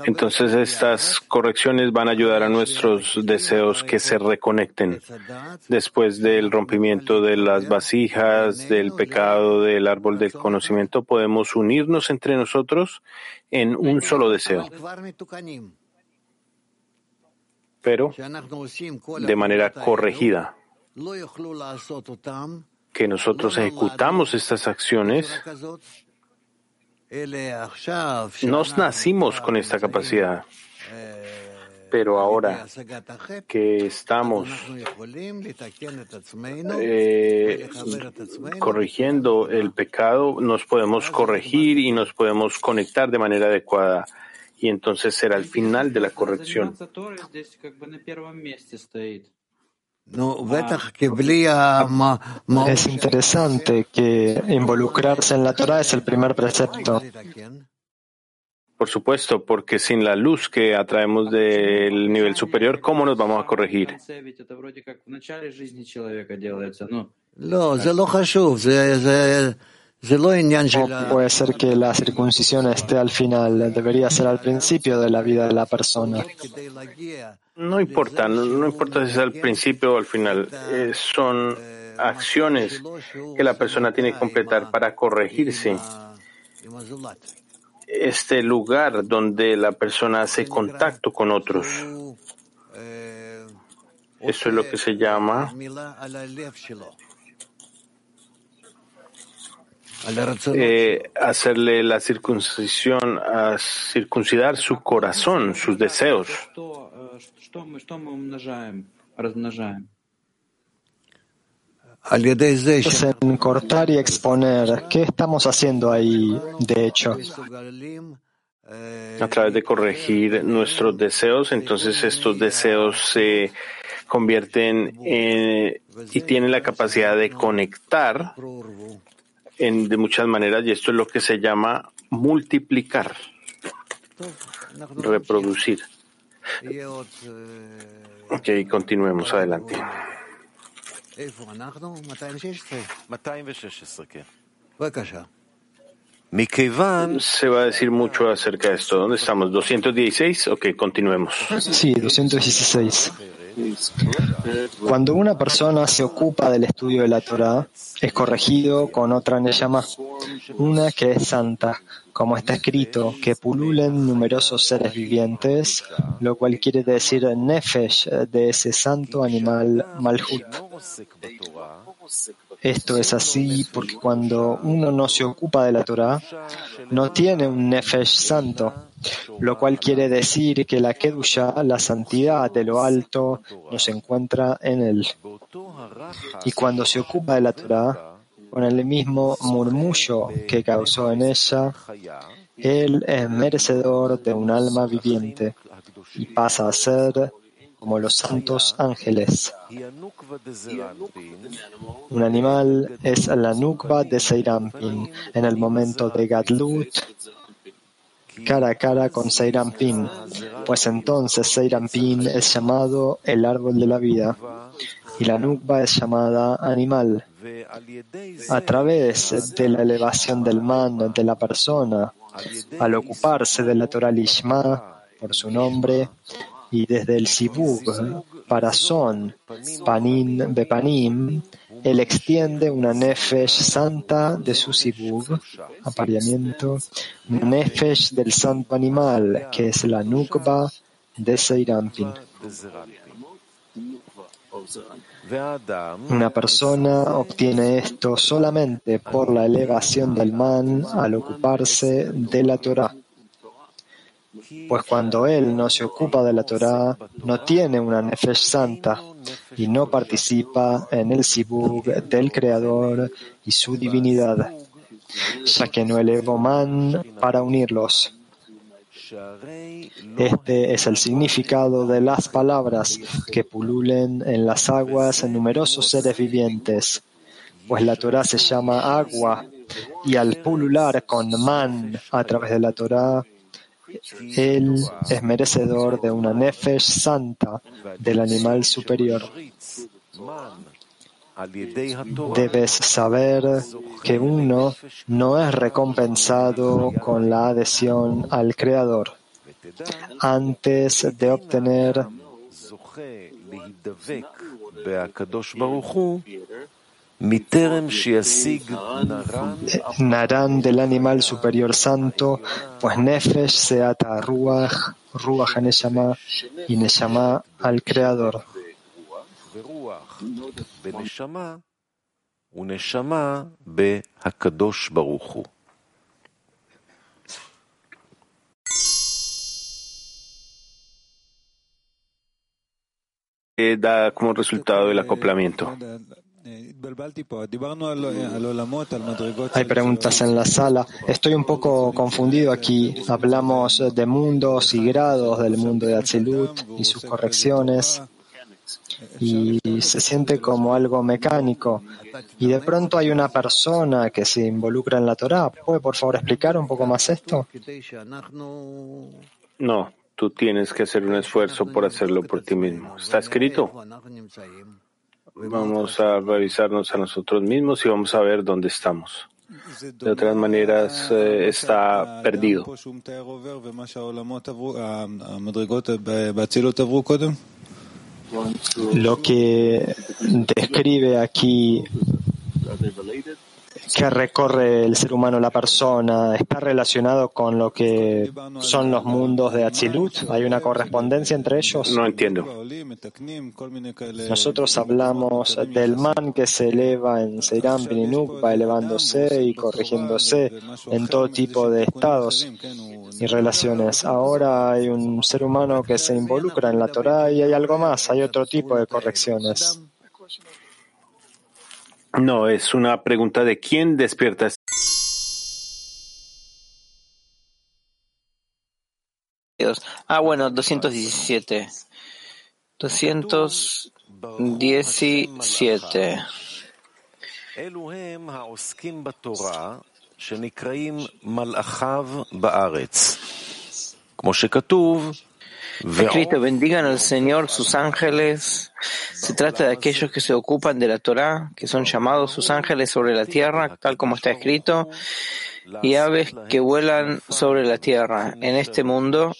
[SPEAKER 3] Entonces, estas correcciones van a ayudar a nuestros deseos que se reconecten. Después del rompimiento de las vasijas, del pecado, del árbol del conocimiento, podemos unirnos entre nosotros en un solo deseo, pero de manera corregida, que nosotros ejecutamos estas acciones Nos nacimos con esta capacidad, pero ahora que estamos eh, corrigiendo el pecado, nos podemos corregir y nos podemos conectar de manera adecuada. Y entonces será el final de la corrección.
[SPEAKER 10] Ah.
[SPEAKER 2] Es interesante que involucrarse en la Torah es el primer precepto.
[SPEAKER 3] Por supuesto, porque sin la luz que atraemos del nivel superior, ¿cómo nos vamos a corregir?
[SPEAKER 5] No,
[SPEAKER 2] o puede ser que la circuncisión esté al final, debería ser al principio de la vida de la persona.
[SPEAKER 3] No importa, no, importa si es al principio o al final. Eh, son acciones que la persona tiene que completar para corregirse. Este lugar donde la persona hace contacto con otros. Eso es lo que se llama eh, hacerle la circuncisión, a circuncidar su corazón, sus deseos.
[SPEAKER 2] En cortar y exponer, ¿qué estamos haciendo ahí, de hecho?
[SPEAKER 3] A través de corregir nuestros deseos, entonces estos deseos se convierten en, y tienen la capacidad de conectar en, de muchas maneras y esto es lo que se llama multiplicar, reproducir. Ok, continuemos adelante. Se va a decir mucho acerca de esto. ¿Dónde estamos? ¿216? Ok, continuemos.
[SPEAKER 2] Sí, 216. Cuando una persona se ocupa del estudio de la Torah, es corregido con otra Neyama, una que es santa, como está escrito, que pululen numerosos seres vivientes, lo cual quiere decir Nefesh de ese santo animal Malhut. Esto es así porque cuando uno no se ocupa de la Torah, no tiene un Nefesh santo, lo cual quiere decir que la Kedusha, la santidad de lo alto, no se encuentra en él. Y cuando se ocupa de la Torah, con el mismo murmullo que causó en ella, él es merecedor de un alma viviente y pasa a ser como los santos ángeles. Un animal es la nukba de Seirampin en el momento de Gadlut, cara a cara con Seirampin, pues entonces Seirampin es llamado el árbol de la vida y la nukba es llamada animal. A través de la elevación del man de la persona, al ocuparse de la Torah Lishma por su nombre, y desde el Sibug para Son, Panim Bepanim, él extiende una nefesh santa de su sibug, apareamiento, nefesh del santo animal, que es la nukba de Seirampin. Una persona obtiene esto solamente por la elevación del man al ocuparse de la Torah. Pues cuando él no se ocupa de la Torah, no tiene una nefesh santa y no participa en el sibug del Creador y su divinidad, ya que no elevó man para unirlos. Este es el significado de las palabras que pululen en las aguas en numerosos seres vivientes, pues la Torah se llama agua y al pulular con man a través de la Torah, él es merecedor de una nefesh santa del animal superior. Debes saber que uno no es recompensado con la adhesión al Creador. Antes de obtener Naran del animal superior santo, pues Nefesh se ata a Ruach, Ruach a Neshama y Neshama al Creador.
[SPEAKER 1] Eh,
[SPEAKER 3] da como resultado el acoplamiento.
[SPEAKER 2] Hay preguntas en la sala. Estoy un poco confundido aquí. Hablamos de mundos y grados del mundo de Atzilut y sus correcciones. Y se siente como algo mecánico. Y de pronto hay una persona que se involucra en la Torah. ¿Puede por favor explicar un poco más esto?
[SPEAKER 3] No, tú tienes que hacer un esfuerzo por hacerlo por ti mismo. Está escrito. Vamos a revisarnos a nosotros mismos y vamos a ver dónde estamos. De otras maneras, eh, está perdido.
[SPEAKER 2] Lo que describe aquí que recorre el ser humano, la persona, está relacionado con lo que son los mundos de Atzilut? ¿Hay una correspondencia entre ellos?
[SPEAKER 3] No entiendo.
[SPEAKER 2] Nosotros hablamos del man que se eleva en Seiram Pininuk, va elevándose y corrigiéndose en todo tipo de estados y relaciones. Ahora hay un ser humano que se involucra en la Torah y hay algo más, hay otro tipo de correcciones.
[SPEAKER 3] No, es una pregunta de quién despierta.
[SPEAKER 11] Ah, bueno, 217. 217. Escrito, bendigan al Señor sus ángeles. Se trata de aquellos que se ocupan de la Torah, que son llamados sus ángeles sobre la tierra, tal como está escrito, y aves que vuelan sobre la tierra. En este mundo,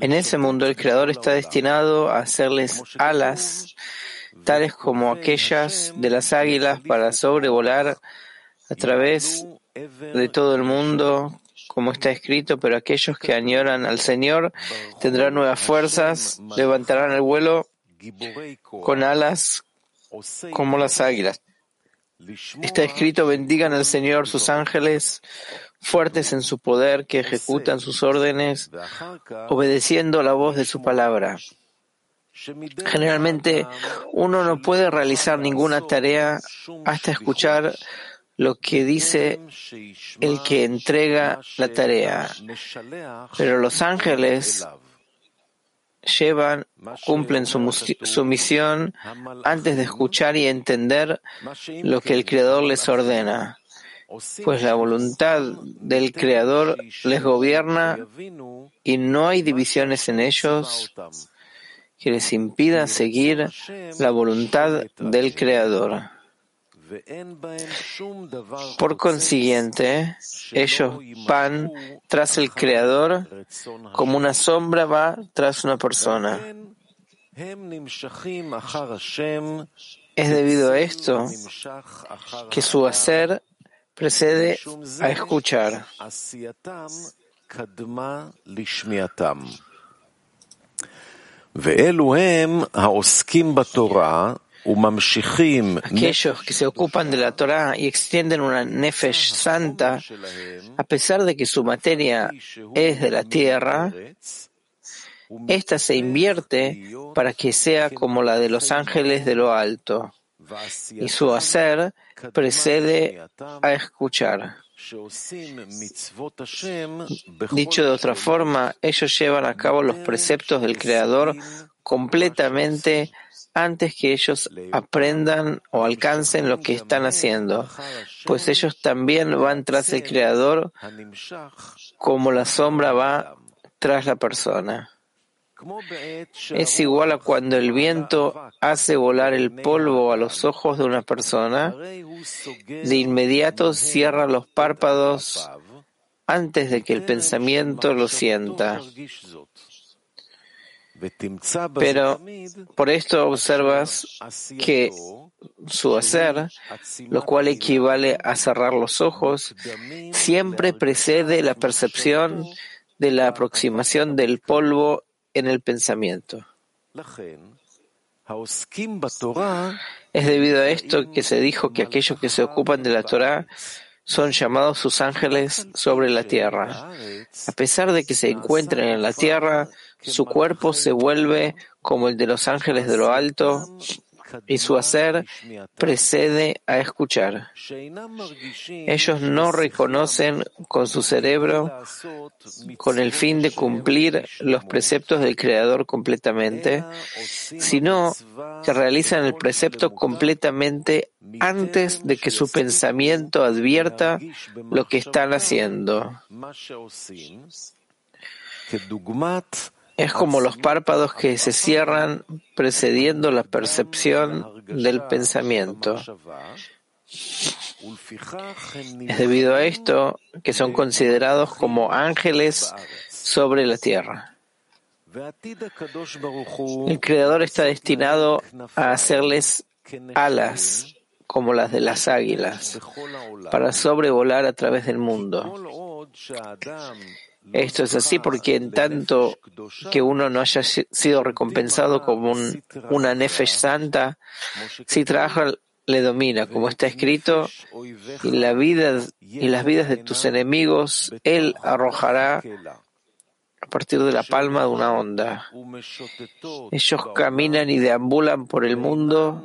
[SPEAKER 11] en ese mundo, el Creador está destinado a hacerles alas, tales como aquellas de las águilas, para sobrevolar a través de todo el mundo como está escrito, pero aquellos que añoran al Señor tendrán nuevas fuerzas, levantarán el vuelo con alas como las águilas. Está escrito, bendigan al Señor sus ángeles, fuertes en su poder, que ejecutan sus órdenes, obedeciendo la voz de su palabra. Generalmente uno no puede realizar ninguna tarea hasta escuchar lo que dice el que entrega la tarea. Pero los ángeles llevan, cumplen su, su, misión antes de escuchar y entender lo que el Creador les ordena, pues la voluntad del Creador les gobierna y no hay divisiones en ellos que les impida seguir la voluntad del Creador. Por consiguiente, ellos van tras el Creador como una sombra va tras una persona. Es debido a esto que su hacer precede a escuchar. Aquellos que se ocupan de la Torah y extienden una nefesh santa, a pesar de que su materia es de la tierra, esta se invierte para que sea como la de los ángeles de lo alto, y su hacer precede a escuchar. Dicho de otra forma, ellos llevan a cabo los preceptos del Creador completamente antes que ellos aprendan o alcancen lo que están haciendo, pues ellos también van tras el Creador como la sombra va tras la persona. Es igual a cuando el viento hace volar el polvo a los ojos de una persona, de inmediato cierra los párpados antes de que el pensamiento lo sienta. Pero por esto observas que su hacer, lo cual equivale a cerrar los ojos, siempre precede la percepción de la aproximación del polvo en el pensamiento. Es debido a esto que se dijo que aquellos que se ocupan de la Torah son llamados sus ángeles sobre la tierra. A pesar de que se encuentren en la tierra, su cuerpo se vuelve como el de los ángeles de lo alto y su hacer precede a escuchar. Ellos no reconocen con su cerebro con el fin de cumplir los preceptos del Creador completamente, sino que realizan el precepto completamente antes de que su pensamiento advierta lo que están haciendo. Es como los párpados que se cierran precediendo la percepción del pensamiento. Es debido a esto que son considerados como ángeles sobre la tierra. El Creador está destinado a hacerles alas como las de las águilas para sobrevolar a través del mundo. Esto es así porque en tanto que uno no haya sido recompensado como una nefesh santa, si trabaja le domina, como está escrito, y la vida y las vidas de tus enemigos él arrojará a partir de la palma de una onda. Ellos caminan y deambulan por el mundo,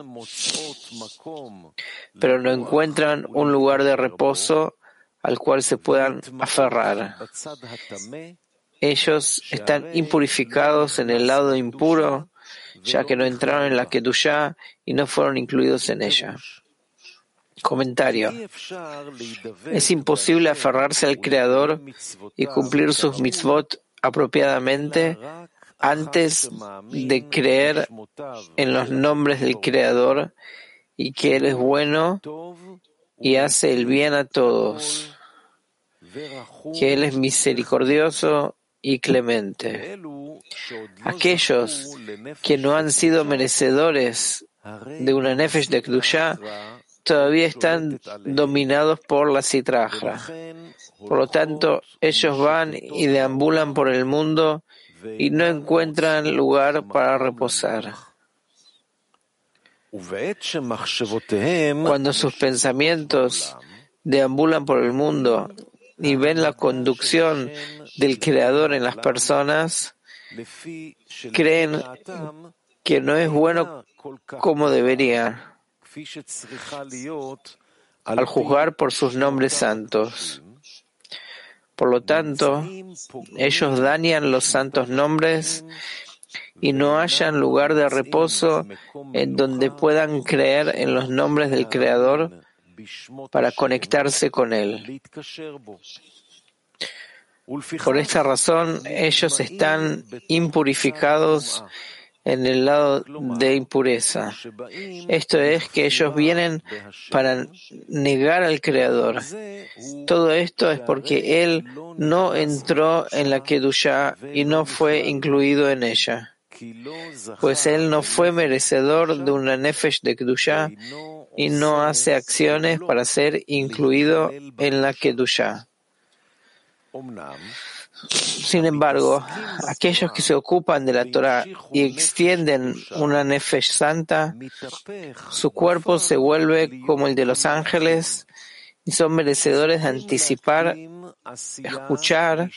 [SPEAKER 11] pero no encuentran un lugar de reposo al cual se puedan aferrar. Ellos están impurificados en el lado impuro, ya que no entraron en la Kedushá y no fueron incluidos en ella. Comentario. Es imposible aferrarse al Creador y cumplir sus mitzvot apropiadamente antes de creer en los nombres del Creador y que Él es bueno y hace el bien a todos, que Él es misericordioso y clemente. Aquellos que no han sido merecedores de una Nefesh de Kdusha todavía están dominados por la citraja. Por lo tanto, ellos van y deambulan por el mundo y no encuentran lugar para reposar. Cuando sus pensamientos deambulan por el mundo y ven la conducción del Creador en las personas, creen que no es bueno como debería al juzgar por sus nombres santos. Por lo tanto, ellos dañan los santos nombres y no hayan lugar de reposo en donde puedan creer en los nombres del Creador para conectarse con Él. Por esta razón, ellos están impurificados en el lado de impureza. Esto es que ellos vienen para negar al Creador. Todo esto es porque Él no entró en la Kedushá y no fue incluido en ella. Pues él no fue merecedor de una nefesh de Kedushá y no hace acciones para ser incluido en la Kedushá. Sin embargo, aquellos que se ocupan de la Torah y extienden una nefesh santa, su cuerpo se vuelve como el de los ángeles y son merecedores de anticipar, escuchar,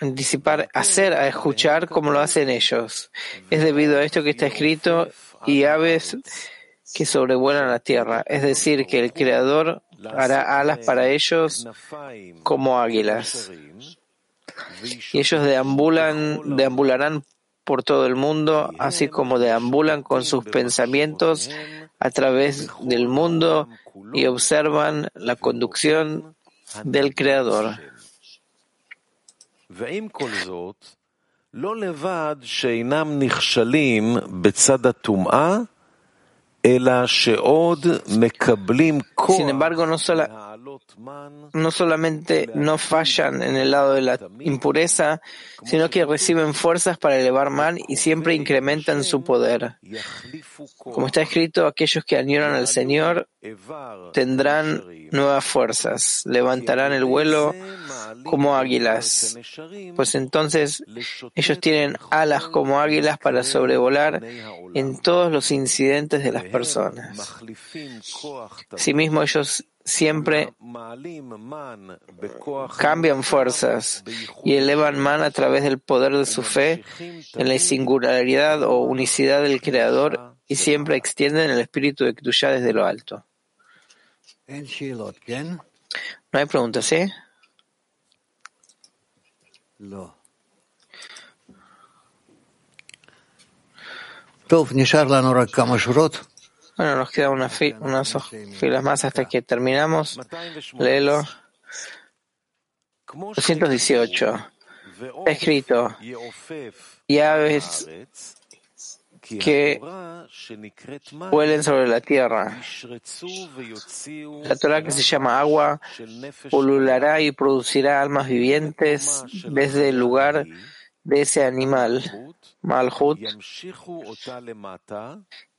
[SPEAKER 11] anticipar, hacer a escuchar como lo hacen ellos. Es debido a esto que está escrito y aves que sobrevuelan la tierra, es decir, que el Creador hará alas para ellos como águilas. Y ellos deambulan, deambularán por todo el mundo, así como deambulan con sus pensamientos a través del mundo y observan la conducción del Creador. Sin embargo, no, no solamente no fallan en el lado de la impureza, sino que reciben fuerzas para elevar man y siempre incrementan su poder. Como está escrito, aquellos que añoran al Señor tendrán nuevas fuerzas, levantarán el vuelo como águilas, pues entonces ellos tienen alas como águilas para sobrevolar en todos los incidentes de las personas. Asimismo, ellos siempre cambian fuerzas y elevan man a través del poder de su fe en la singularidad o unicidad del Creador y siempre extienden el espíritu de Kedushá desde lo alto. No hay preguntas, ¿sí? Bueno, nos quedan unas filas más hasta que terminamos. Léelo. 218. Está escrito, y aves que huelen sobre la tierra. La Torah que se llama agua pululará y producirá almas vivientes desde el lugar de ese animal, Malhut.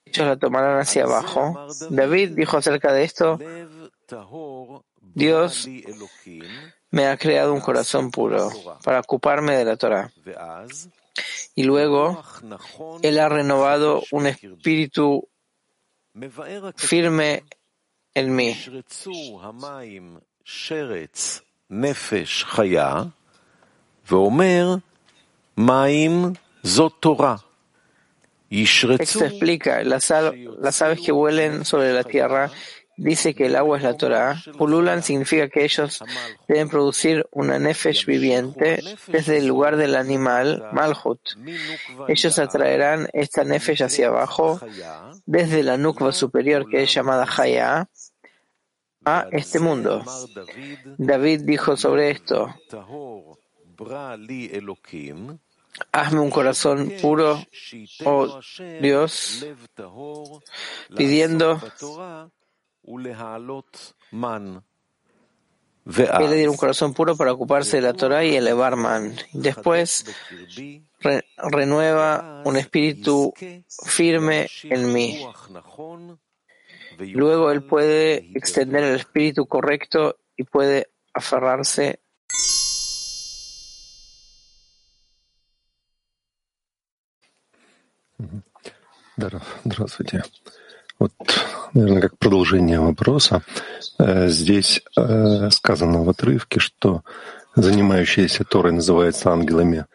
[SPEAKER 11] Ellos la tomarán hacia abajo. David dijo acerca de esto, Dios me ha creado un corazón puro para ocuparme de la Torah. Y luego, Él ha renovado un espíritu firme en mí. Esto explica, las, las aves que vuelen sobre la tierra dice que el agua es la Torah, pululan significa que ellos deben producir una nefesh viviente desde el lugar del animal, Malhut. Ellos atraerán esta nefesh hacia abajo desde la nukva superior que es llamada Haya a este mundo. David dijo sobre esto, Hazme un corazón puro, oh Dios, pidiendo le dio un corazón puro para ocuparse de la Torah y elevar man. Después renueva un espíritu firme en mí. Luego él puede extender el espíritu correcto y puede aferrarse
[SPEAKER 12] Здравствуйте. Вот, наверное, как продолжение вопроса, здесь сказано в отрывке, что занимающиеся Торой называются ангелами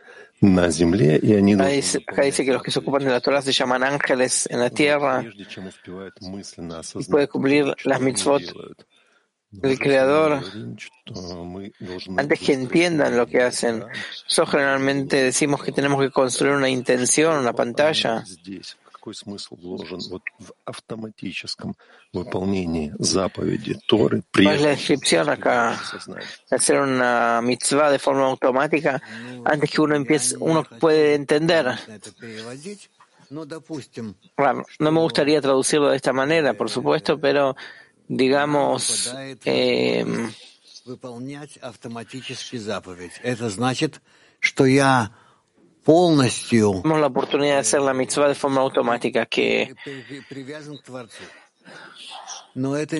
[SPEAKER 12] на земле, и они...
[SPEAKER 11] Acá dice que los que se ocupan de la Torah se llaman ángeles en la tierra y puede cumplir las mitzvot del Creador antes que entiendan lo que hacen. Nosotros generalmente decimos que tenemos que construir una intención, una pantalla.
[SPEAKER 12] Какой смысл вложен вот в автоматическом выполнении заповеди Торы при
[SPEAKER 11] ¿Cuál es la descripción acá? De hacer una mitzvah de forma automática antes que uno empiece, uno puede entender. No me gustaría traducirlo de esta manera, por supuesto, pero digamos, eh,
[SPEAKER 5] выполнять автоматически заповедь. Это значит, что я
[SPEAKER 11] Tenemos la oportunidad de hacer la mitzvah de forma automática, que,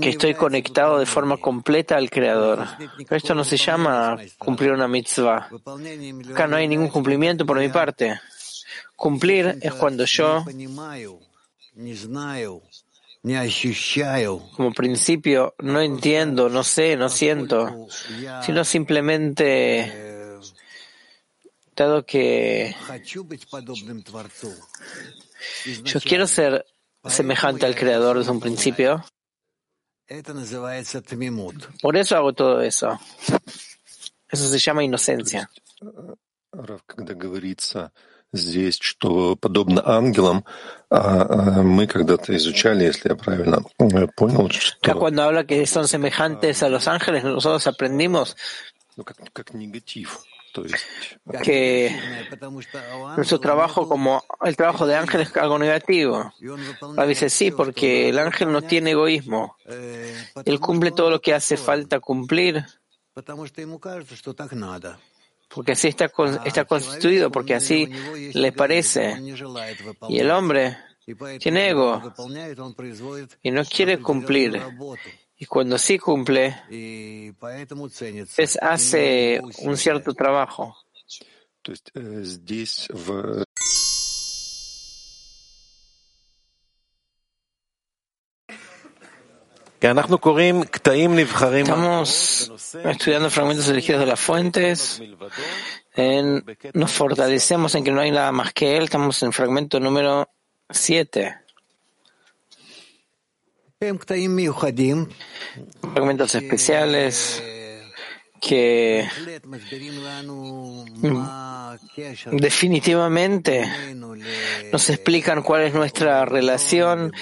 [SPEAKER 11] estoy conectado de forma completa al Creador. Esto no se llama cumplir una mitzvah. Acá no hay ningún cumplimiento por mi parte. Cumplir es cuando yo, como principio, no entiendo, no sé, no siento, sino simplemente dado que
[SPEAKER 5] хочу быть подобным Творцу.
[SPEAKER 11] yo quiero ser semejante al Creador desde un principio,
[SPEAKER 5] Это называется тмимут.
[SPEAKER 11] por eso hago todo eso. Eso se llama inocencia.
[SPEAKER 12] Рав, когда говорится здесь, что подобно ангелам, а, а, мы когда-то изучали, если я правильно э, понял,
[SPEAKER 11] Acá
[SPEAKER 12] что
[SPEAKER 11] cuando habla que son semejantes a los ángeles, nosotros aprendimos
[SPEAKER 12] ну, как, как негатив.
[SPEAKER 11] que nuestro trabajo como el trabajo de ángel es algo negativo. A veces sí, porque el ángel no tiene egoísmo. Él cumple todo lo que hace falta cumplir. Porque así está, está constituido, porque así le parece. Y el hombre tiene ego y no quiere cumplir. Y cuando sí cumple, es, hace un cierto trabajo. Estamos estudiando fragmentos elegidos de las fuentes. Nos fortalecemos en que no hay nada más que él. Estamos en fragmento número 7. Fragmentos especiales que definitivamente nos explican cuál es nuestra relación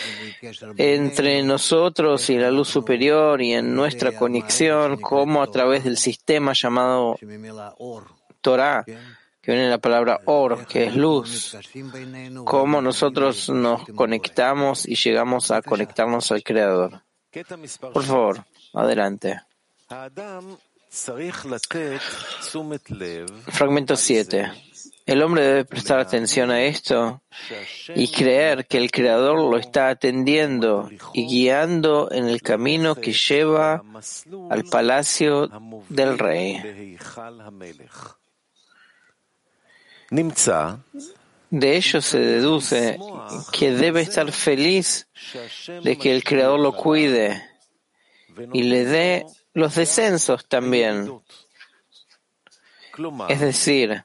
[SPEAKER 11] entre nosotros y la luz superior y en nuestra conexión, cómo a través del sistema llamado Torah, que viene la palabra or, que es luz, cómo nosotros nos conectamos y llegamos a conectarnos al Creador. Por favor, adelante. Fragmento 7. El hombre debe prestar atención a esto y creer que el Creador lo está atendiendo y guiando en el camino que lleva al palacio del rey. De ello se deduce que debe estar feliz de que el Creador lo cuide y le dé los descensos también. Es decir,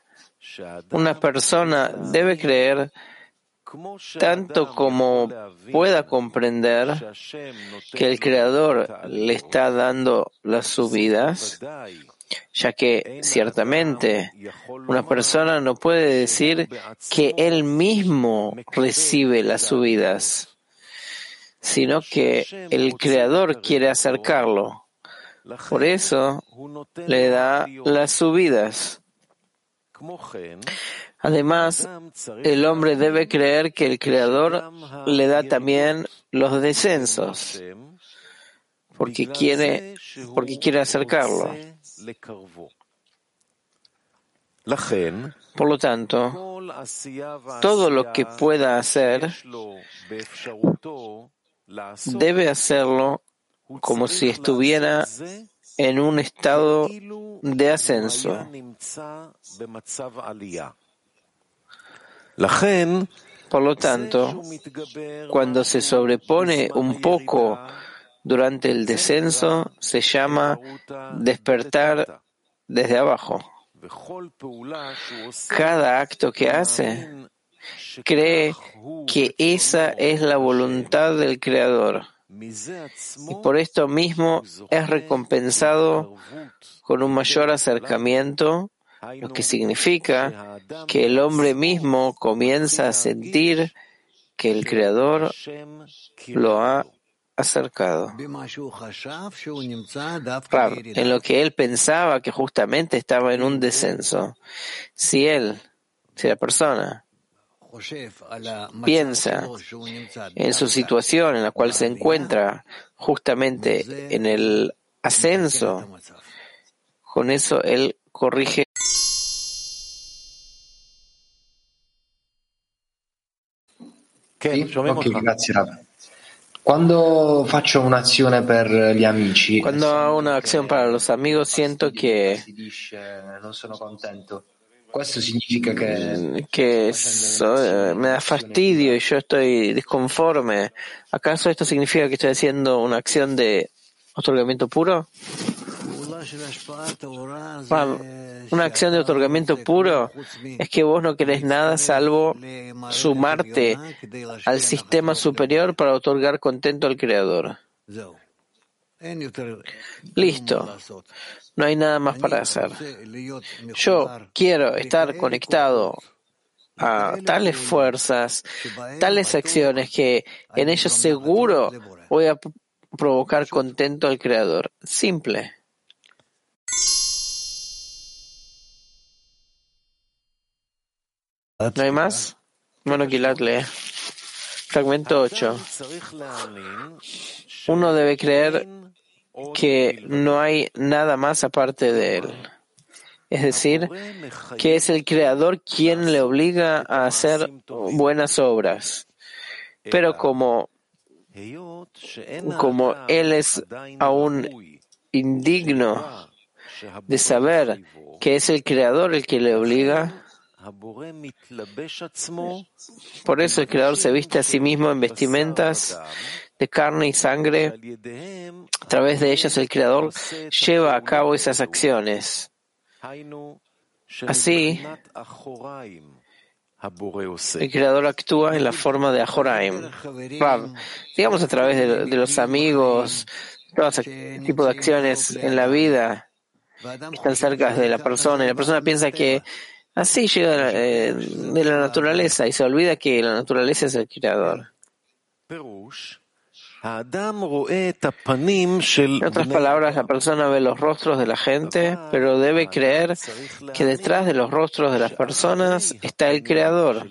[SPEAKER 11] una persona debe creer tanto como pueda comprender que el Creador le está dando las subidas ya que ciertamente una persona no puede decir que él mismo recibe las subidas, sino que el Creador quiere acercarlo. Por eso le da las subidas. Además, el hombre debe creer que el Creador le da también los descensos, porque quiere, porque quiere acercarlo. Por lo tanto, todo lo que pueda hacer debe hacerlo como si estuviera en un estado de ascenso. Por lo tanto, cuando se sobrepone un poco durante el descenso se llama despertar desde abajo. Cada acto que hace cree que esa es la voluntad del Creador. Y por esto mismo es recompensado con un mayor acercamiento, lo que significa que el hombre mismo comienza a sentir que el Creador lo ha
[SPEAKER 5] Rab,
[SPEAKER 11] en lo que él pensaba que justamente estaba en un descenso. Si él, si la persona piensa en su situación en la cual se encuentra justamente en el ascenso, con eso él corrige.
[SPEAKER 2] Sí, okay. Quando faccio un'azione per gli amici,
[SPEAKER 11] Cuando hago una acción para los amigos, siento que,
[SPEAKER 2] dice non sono contento. Questo significa che
[SPEAKER 11] que so- eh, me da fastidio y yo estoy disconforme. ¿Acaso esto significa que estoy haciendo una acción de otorgamiento puro? Una acción de otorgamiento puro es que vos no querés nada salvo sumarte al sistema superior para otorgar contento al Creador. Listo. No hay nada más para hacer. Yo quiero estar conectado a tales fuerzas, tales acciones que en ellos seguro voy a provocar contento al Creador. Simple. ¿No hay más? Bueno, Gilad. Fragmento 8. Uno debe creer que no hay nada más aparte de él. Es decir, que es el Creador quien le obliga a hacer buenas obras. Pero como, como Él es aún indigno de saber que es el Creador el que le obliga, por eso el Creador se viste a sí mismo en vestimentas de carne y sangre. A través de ellas el Creador lleva a cabo esas acciones. Así, el Creador actúa en la forma de Ahoraim. Rav, digamos a través de, de los amigos, todo ese tipo de acciones en la vida que están cerca de la persona y la persona piensa que así llega eh, de la naturaleza y se olvida que la naturaleza es el creador. En otras palabras, la persona ve los rostros de la gente, pero debe creer que detrás de los rostros de las personas está el creador,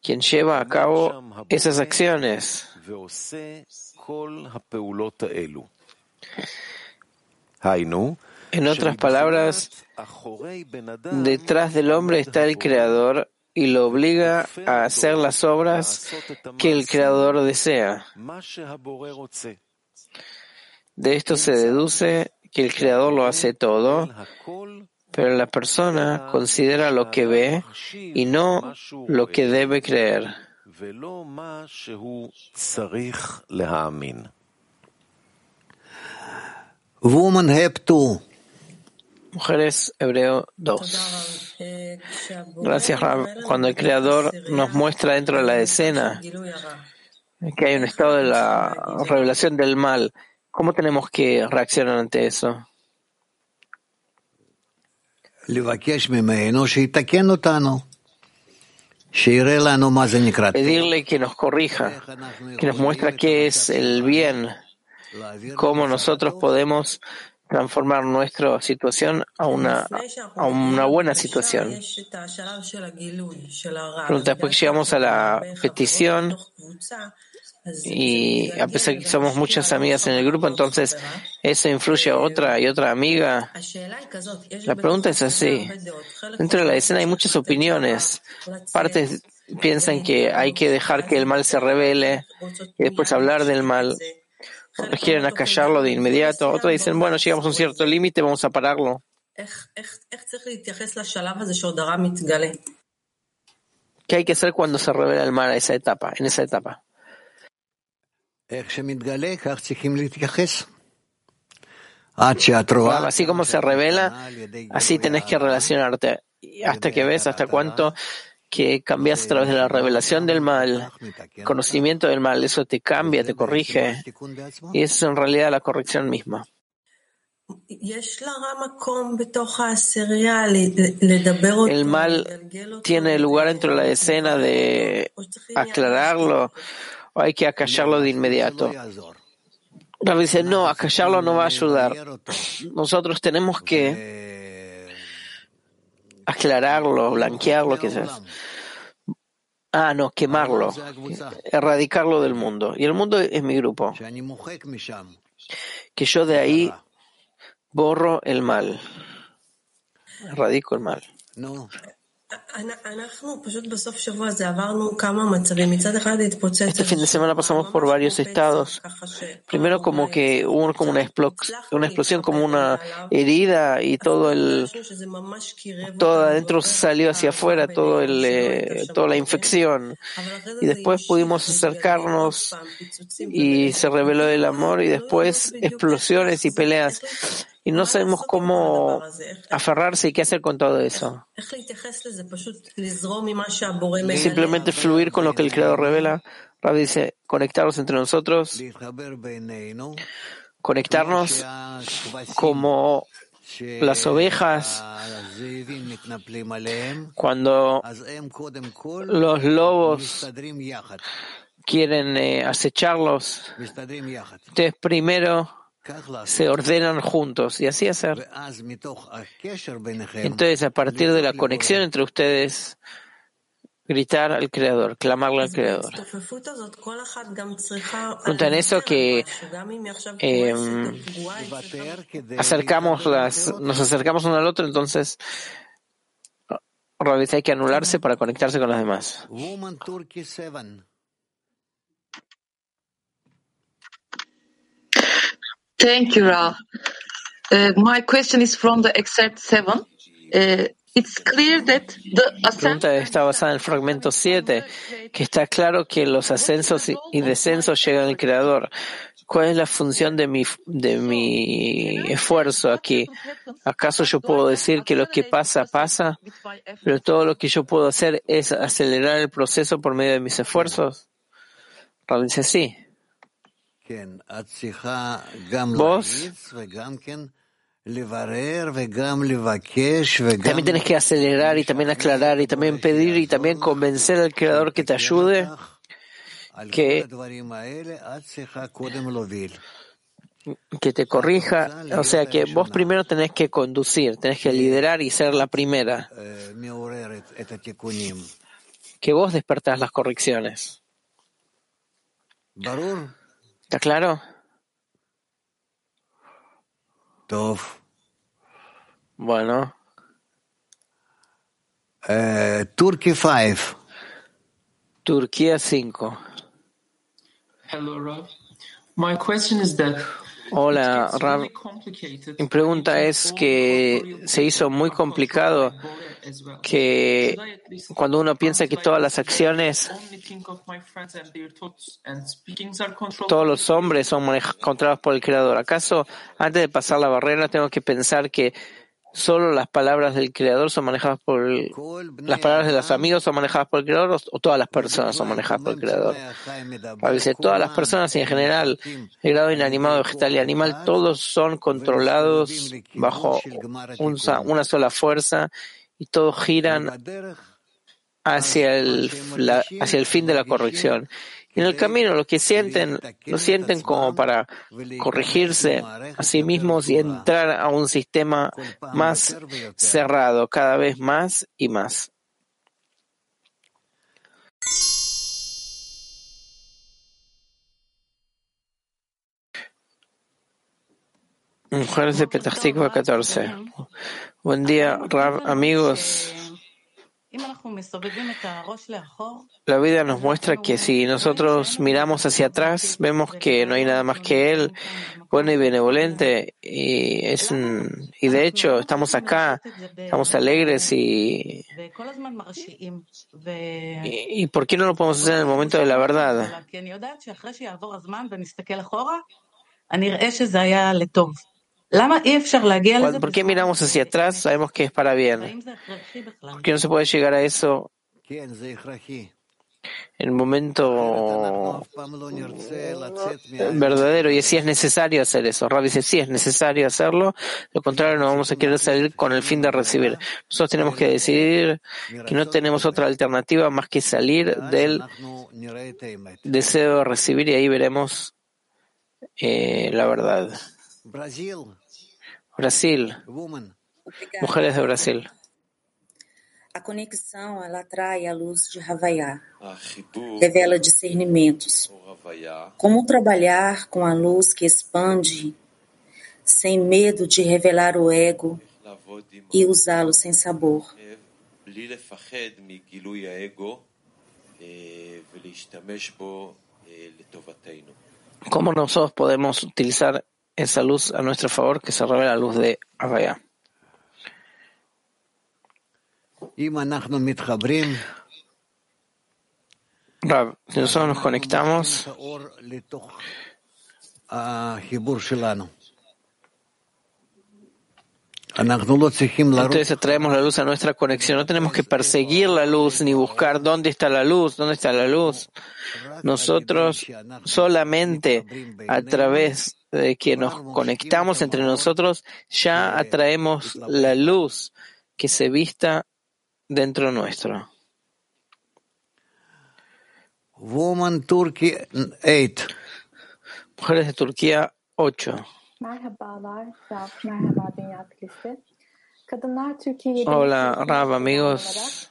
[SPEAKER 11] quien lleva a cabo esas acciones. En otras palabras, detrás del hombre está el Creador y lo obliga a hacer las obras que el Creador desea. De esto se deduce que el Creador lo hace todo, pero la persona considera lo que ve y no lo que debe creer.
[SPEAKER 5] Woman Heb 2.
[SPEAKER 11] Mujeres, Hebreo 2. Gracias, Rab. Cuando el Creador nos muestra dentro de la escena que hay un estado de la revelación del mal, ¿cómo tenemos que reaccionar ante eso? Pedirle que nos corrija, que nos muestra qué es el bien, cómo nosotros podemos transformar nuestra situación a una, a una buena situación. Después llegamos a la petición y a pesar que somos muchas amigas en el grupo, entonces eso influye a otra y otra amiga. La pregunta es así. Dentro de la escena hay muchas opiniones. Partes piensan que hay que dejar que el mal se revele y después hablar del mal quieren acallarlo de inmediato. Otros dicen, bueno, llegamos a un cierto límite, vamos a pararlo. ¿Qué hay que hacer cuando se revela el mar a esa etapa, en esa etapa? Así como se revela, así tenés que relacionarte. Hasta que ves hasta cuánto que cambias a través de la revelación del mal, conocimiento del mal, eso te cambia, te corrige. Y eso es en realidad la corrección misma. El mal tiene lugar dentro de la escena de aclararlo o hay que acallarlo de inmediato. Rav dice, no, acallarlo no va a ayudar. Nosotros tenemos que aclararlo, blanquearlo, que sea. Ah, no, quemarlo, erradicarlo del mundo. Y el mundo es mi grupo. Que yo de ahí borro el mal, erradico el mal. Este fin de semana pasamos por varios estados. Primero como que hubo como una, una explosión, como una herida y todo el todo adentro salió hacia afuera, todo el eh, toda la infección. Y después pudimos acercarnos y se reveló el amor y después explosiones y peleas y no sabemos cómo aferrarse y qué hacer con todo eso. Simplemente fluir con lo que el Creador revela. Rab dice, conectarnos entre nosotros, conectarnos como las ovejas cuando los lobos quieren eh, acecharlos. Entonces primero se ordenan juntos y así hacer. Entonces, a partir de la conexión entre ustedes, gritar al Creador, clamarle al Creador. Junto en eso que eh, acercamos las, nos acercamos uno al otro, entonces hay que anularse para conectarse con los demás.
[SPEAKER 13] Thank you, Ralph. Uh, my question is from the excerpt 7. Uh, it's clear that the
[SPEAKER 11] La pregunta está basada en el fragmento 7, que está claro que los ascensos y descensos llegan al Creador. ¿Cuál es la función de mi, de mi esfuerzo aquí? ¿Acaso yo puedo decir que lo que pasa, pasa, pero todo lo que yo puedo hacer es acelerar el proceso por medio de mis esfuerzos? Raúl dice sí. Vos también tienes que acelerar y también aclarar y también pedir y también convencer al Creador que te ayude, que, que te corrija. O sea que vos primero tenés que conducir, tenés que liderar y ser la primera. Que vos despertás las correcciones. ¿Está claro? Bueno.
[SPEAKER 5] Uh, Turkey 5.
[SPEAKER 11] Turquía 5.
[SPEAKER 14] Hello, Rob. My question is that
[SPEAKER 11] Hola, Rab. Mi pregunta es que se hizo muy complicado que cuando uno piensa que todas las acciones, todos los hombres son controlados por el Creador. ¿Acaso antes de pasar la barrera tengo que pensar que solo las palabras del Creador son manejadas por las palabras de los amigos son manejadas por el Creador o, todas las personas son manejadas por el Creador. A veces todas las personas en general el grado inanimado, vegetal y animal, todos son controlados bajo una sola fuerza y todos giran hacia el, hacia el fin de la corrección. En el camino lo que sienten, lo sienten como para corregirse a sí mismos y entrar a un sistema más cerrado, cada vez más y más. Mujeres de Petah 14. Buen día, amigos. La vida nos muestra que si nosotros miramos hacia atrás, vemos que no hay nada más que Él, bueno y benevolente, y, es, y de hecho estamos acá, estamos alegres y, y, ¿por qué no lo podemos hacer en el momento de la verdad? ¿Por qué miramos hacia atrás? Sabemos que es para bien. ¿Por qué no se puede llegar a eso en el momento verdadero? Y si es necesario hacer eso. Rabbi dice, sí, es necesario hacerlo. Lo contrario, no vamos a querer salir con el fin de recibir. Nosotros tenemos que decidir que no tenemos otra alternativa más que salir del deseo de recibir y ahí veremos eh, la verdad. Brasil. Mujeres de Brasil.
[SPEAKER 15] A conexão ela atrai a luz de Havaiá, revela discernimentos. Como trabalhar com a luz que expande, sem medo de revelar o ego e usá-lo sem sabor.
[SPEAKER 11] ¿Cómo nosotros podemos utilizar esa luz a nuestro favor que se revela la luz de Avaya? Rav, si nosotros nos conectamos, entonces atraemos la luz a nuestra conexión. No tenemos que perseguir la luz ni buscar dónde está la luz, dónde está la luz. Nosotros solamente a través de que nos conectamos entre nosotros ya atraemos la luz que se vista dentro nuestro.
[SPEAKER 5] Woman Turkey 8.
[SPEAKER 11] Mujeres de Turquía 8. Hola, Rav, amigos.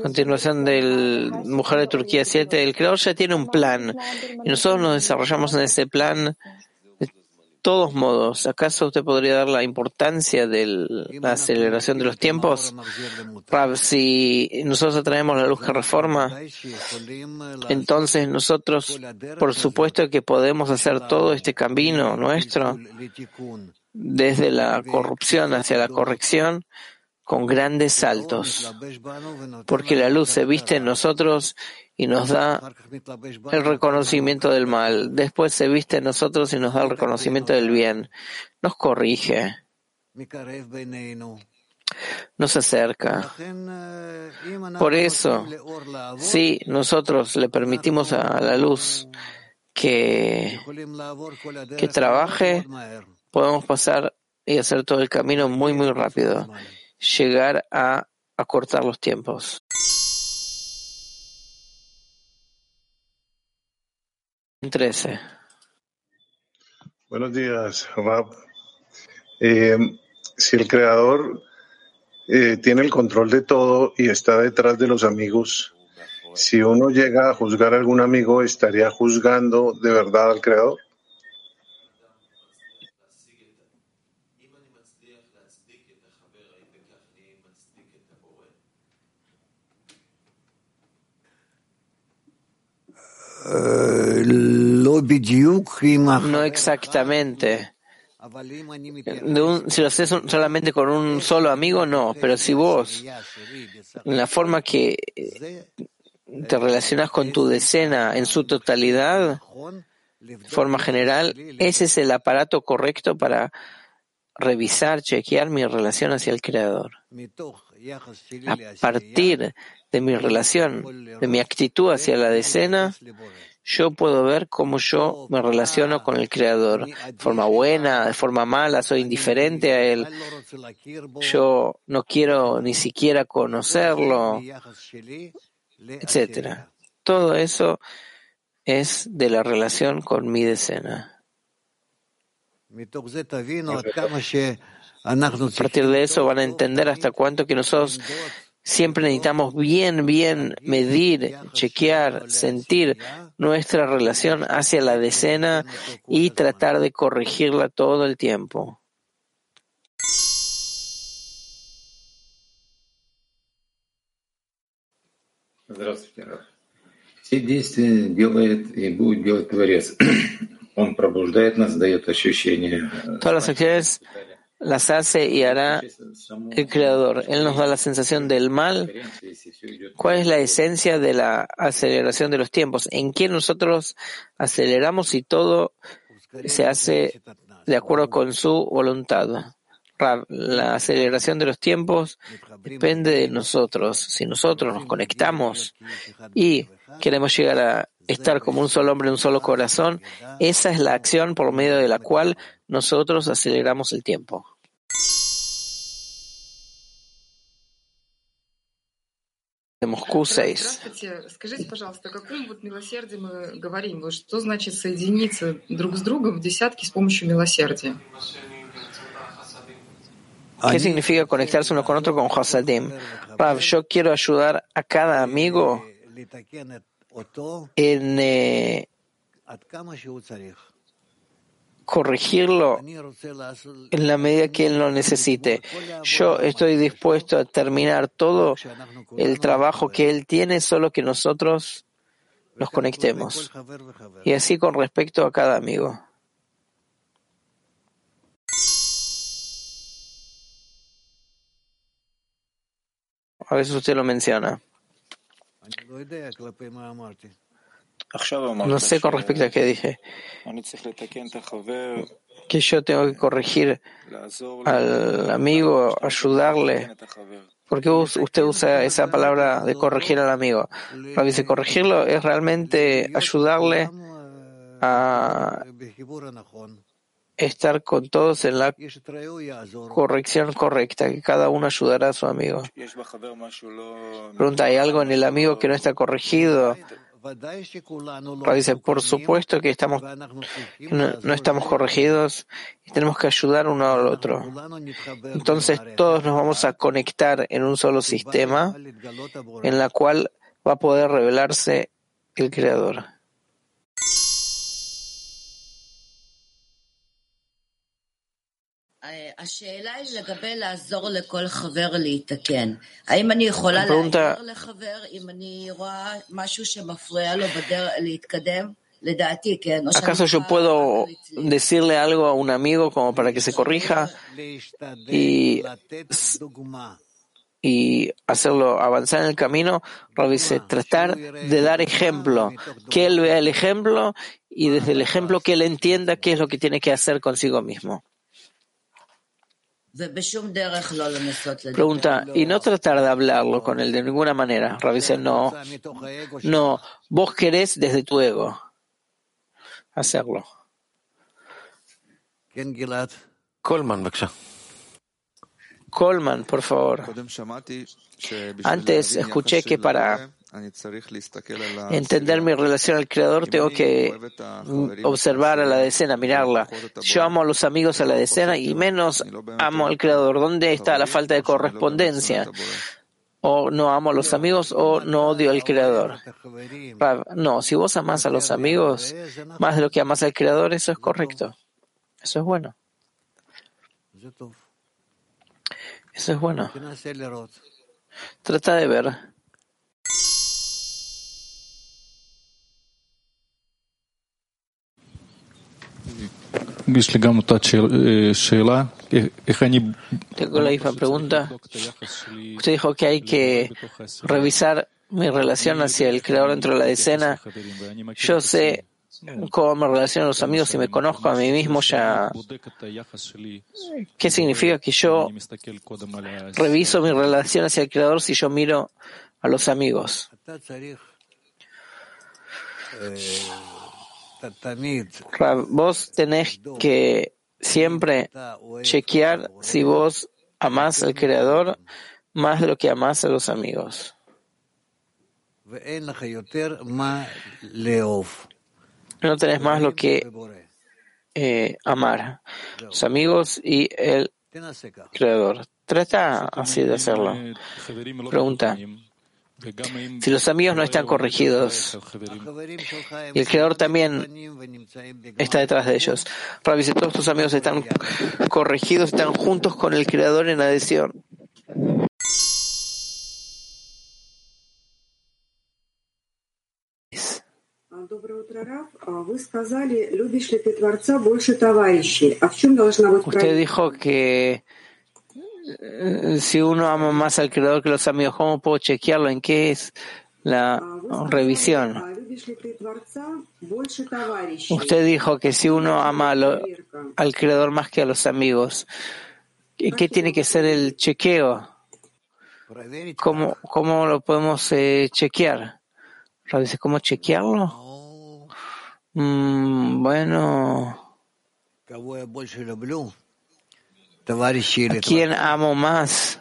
[SPEAKER 11] Continuación del Mujer de Turquía 7. El creador ya tiene un plan y nosotros nos desarrollamos en ese plan de todos modos. ¿Acaso usted podría dar la importancia de la aceleración de los tiempos? Rav, si nosotros atraemos la luz que reforma, entonces nosotros, por supuesto que podemos hacer todo este camino nuestro desde la corrupción hacia la corrección con grandes saltos, porque la luz se viste en nosotros y nos da el reconocimiento del mal, después se viste en nosotros y nos da el reconocimiento del bien, nos corrige, nos acerca. Por eso, si nosotros le permitimos a la luz que, que trabaje, podemos pasar y hacer todo el camino muy, muy rápido, llegar a acortar los tiempos. Trece.
[SPEAKER 16] Buenos días, Rab. Eh, si el creador eh, tiene el control de todo y está detrás de los amigos, si uno llega a juzgar a algún amigo, ¿estaría juzgando de verdad al creador?
[SPEAKER 11] No exactamente. Si lo haces solamente con un solo amigo, no. Pero si vos, en la forma que te relacionas con tu decena en su totalidad, forma general, ese es el aparato correcto para revisar, chequear mi relación hacia el Creador. A partir de mi relación, de mi actitud hacia la decena, yo puedo ver cómo yo me relaciono con el Creador. De forma buena, de forma mala, soy indiferente a Él. Yo no quiero ni siquiera conocerlo, etcétera. Todo eso es de la relación con mi decena. A partir de eso van a entender hasta cuánto que nosotros siempre necesitamos bien, bien medir, chequear, sentir nuestra relación hacia la decena y tratar de corregirla todo el tiempo.
[SPEAKER 17] Здравствуйте, Раф. Все действия делает и будет делать Творец. Он пробуждает нас, дает ощущение. (clears throat)
[SPEAKER 11] Todas las acciones las hace y hará el Creador. Él nos da la sensación del mal. ¿Cuál es la esencia de la aceleración de los tiempos? ¿En qué nosotros aceleramos y todo se hace de acuerdo con su voluntad? La aceleración de los tiempos depende de nosotros. Si nosotros nos conectamos y queremos llegar a estar como un solo hombre, un solo corazón, esa es la acción por medio de la cual nosotros aceleramos el tiempo. de Moscú 6. ¿Qué significa conectarse uno con otro con Hasadim? Rav, yo quiero ayudar a cada amigo en, eh, corregirlo en la medida que él lo necesite. Yo estoy dispuesto a terminar todo el trabajo que él tiene, solo que nosotros nos conectemos. Y así con respecto a cada amigo. A veces usted lo menciona. No sé con respecto a qué dije. Que yo tengo que corregir al amigo, ayudarle. ¿Por qué usted usa esa palabra de corregir al amigo? Lo dice corregirlo es realmente ayudarle a estar con todos en la corrección correcta, que cada uno ayudará a su amigo. Pregunta, ¿hay algo en el amigo que no está corregido? Dice, por supuesto que estamos, no, estamos corregidos y tenemos que ayudar uno al otro. Entonces todos nos vamos a conectar en un solo sistema en la cual va a poder revelarse el Creador. Pregunta ¿Acaso yo puedo decirle algo a un amigo como para que se corrija y, y hacerlo avanzar en el camino? dice, tratar de dar ejemplo, que él vea el ejemplo y desde el ejemplo que él entienda qué es lo que tiene que hacer consigo mismo. Pregunta, y no tratar de hablarlo con él de ninguna manera. Rav dice, no, no, vos querés desde tu ego hacerlo.
[SPEAKER 1] Colman,
[SPEAKER 11] Colman, por favor. Antes escuché que para entender mi relación al Creador tengo que observar a la decena, mirarla. Yo amo a los amigos a la decena y menos amo al Creador. ¿Dónde está la falta de correspondencia? O no amo a los amigos o no odio al Creador. No, si vos amás a los amigos más de lo que amas al Creador, eso es correcto. Eso es bueno. Eso es bueno. Trata de ver. Tengo la misma pregunta. Usted dijo que hay que revisar mi relación hacia el creador dentro de la decena. Yo sé cómo me relaciono a los amigos y me conozco a mí mismo ya. ¿Qué significa que yo reviso mi relación hacia el creador si yo miro a los amigos? Vos tenés que siempre chequear si vos amás al Creador más de lo que amás a los amigos. No tenés más lo que eh, amar, los amigos y el Creador. Trata así de hacerlo. Pregunta. Si los amigos no están corregidos y el Creador también está detrás de ellos, Rabbi, si todos tus amigos están corregidos, están juntos con el Creador en adhesión. Usted dijo que si uno ama más al creador que los amigos, ¿cómo puedo chequearlo? ¿En qué es la revisión? Usted dijo que si uno ama al creador más que a los amigos, ¿en qué tiene que ser el chequeo? ¿Cómo, cómo lo podemos eh, chequear? ¿cómo chequearlo? Mm, bueno. ¿A quién amo más?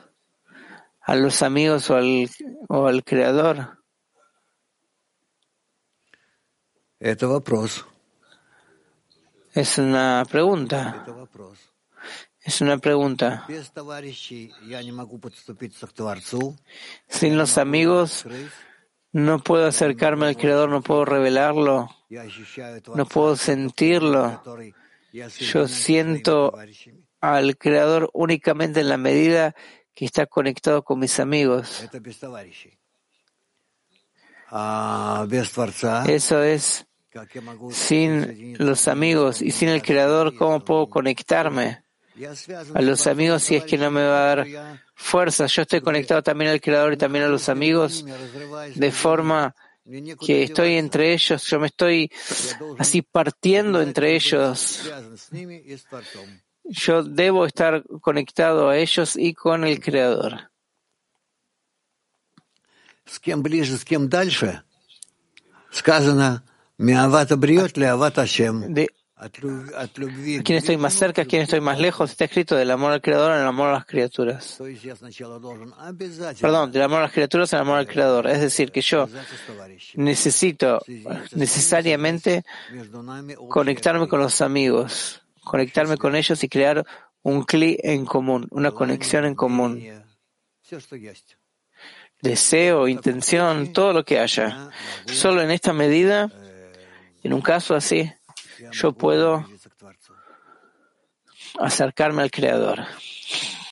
[SPEAKER 11] ¿A los amigos o al, o al Creador? Es una pregunta. Es una pregunta. Sin los amigos no puedo acercarme al Creador, no puedo revelarlo, no puedo sentirlo. Yo siento al Creador únicamente en la medida que está conectado con mis amigos. Eso es, sin los amigos y sin el Creador, ¿cómo puedo conectarme a los amigos si es que no me va a dar fuerza? Yo estoy conectado también al Creador y también a los amigos de forma que estoy entre ellos, yo me estoy así partiendo entre ellos. Yo debo estar conectado a ellos y con el Creador.
[SPEAKER 5] С кем ближе, с кем дальше, сказано, «Меават абриот леават Hashem».
[SPEAKER 11] De quién estoy más cerca, quién estoy más lejos, está escrito del amor al Creador al amor a las criaturas. Perdón, del amor a las criaturas al amor al Creador. Es decir, que yo necesito necesariamente conectarme con los amigos, conectarme con ellos y crear un clic en común, una conexión en común. Deseo, intención, todo lo que haya. Solo en esta medida, en un caso así, yo puedo acercarme al Creador.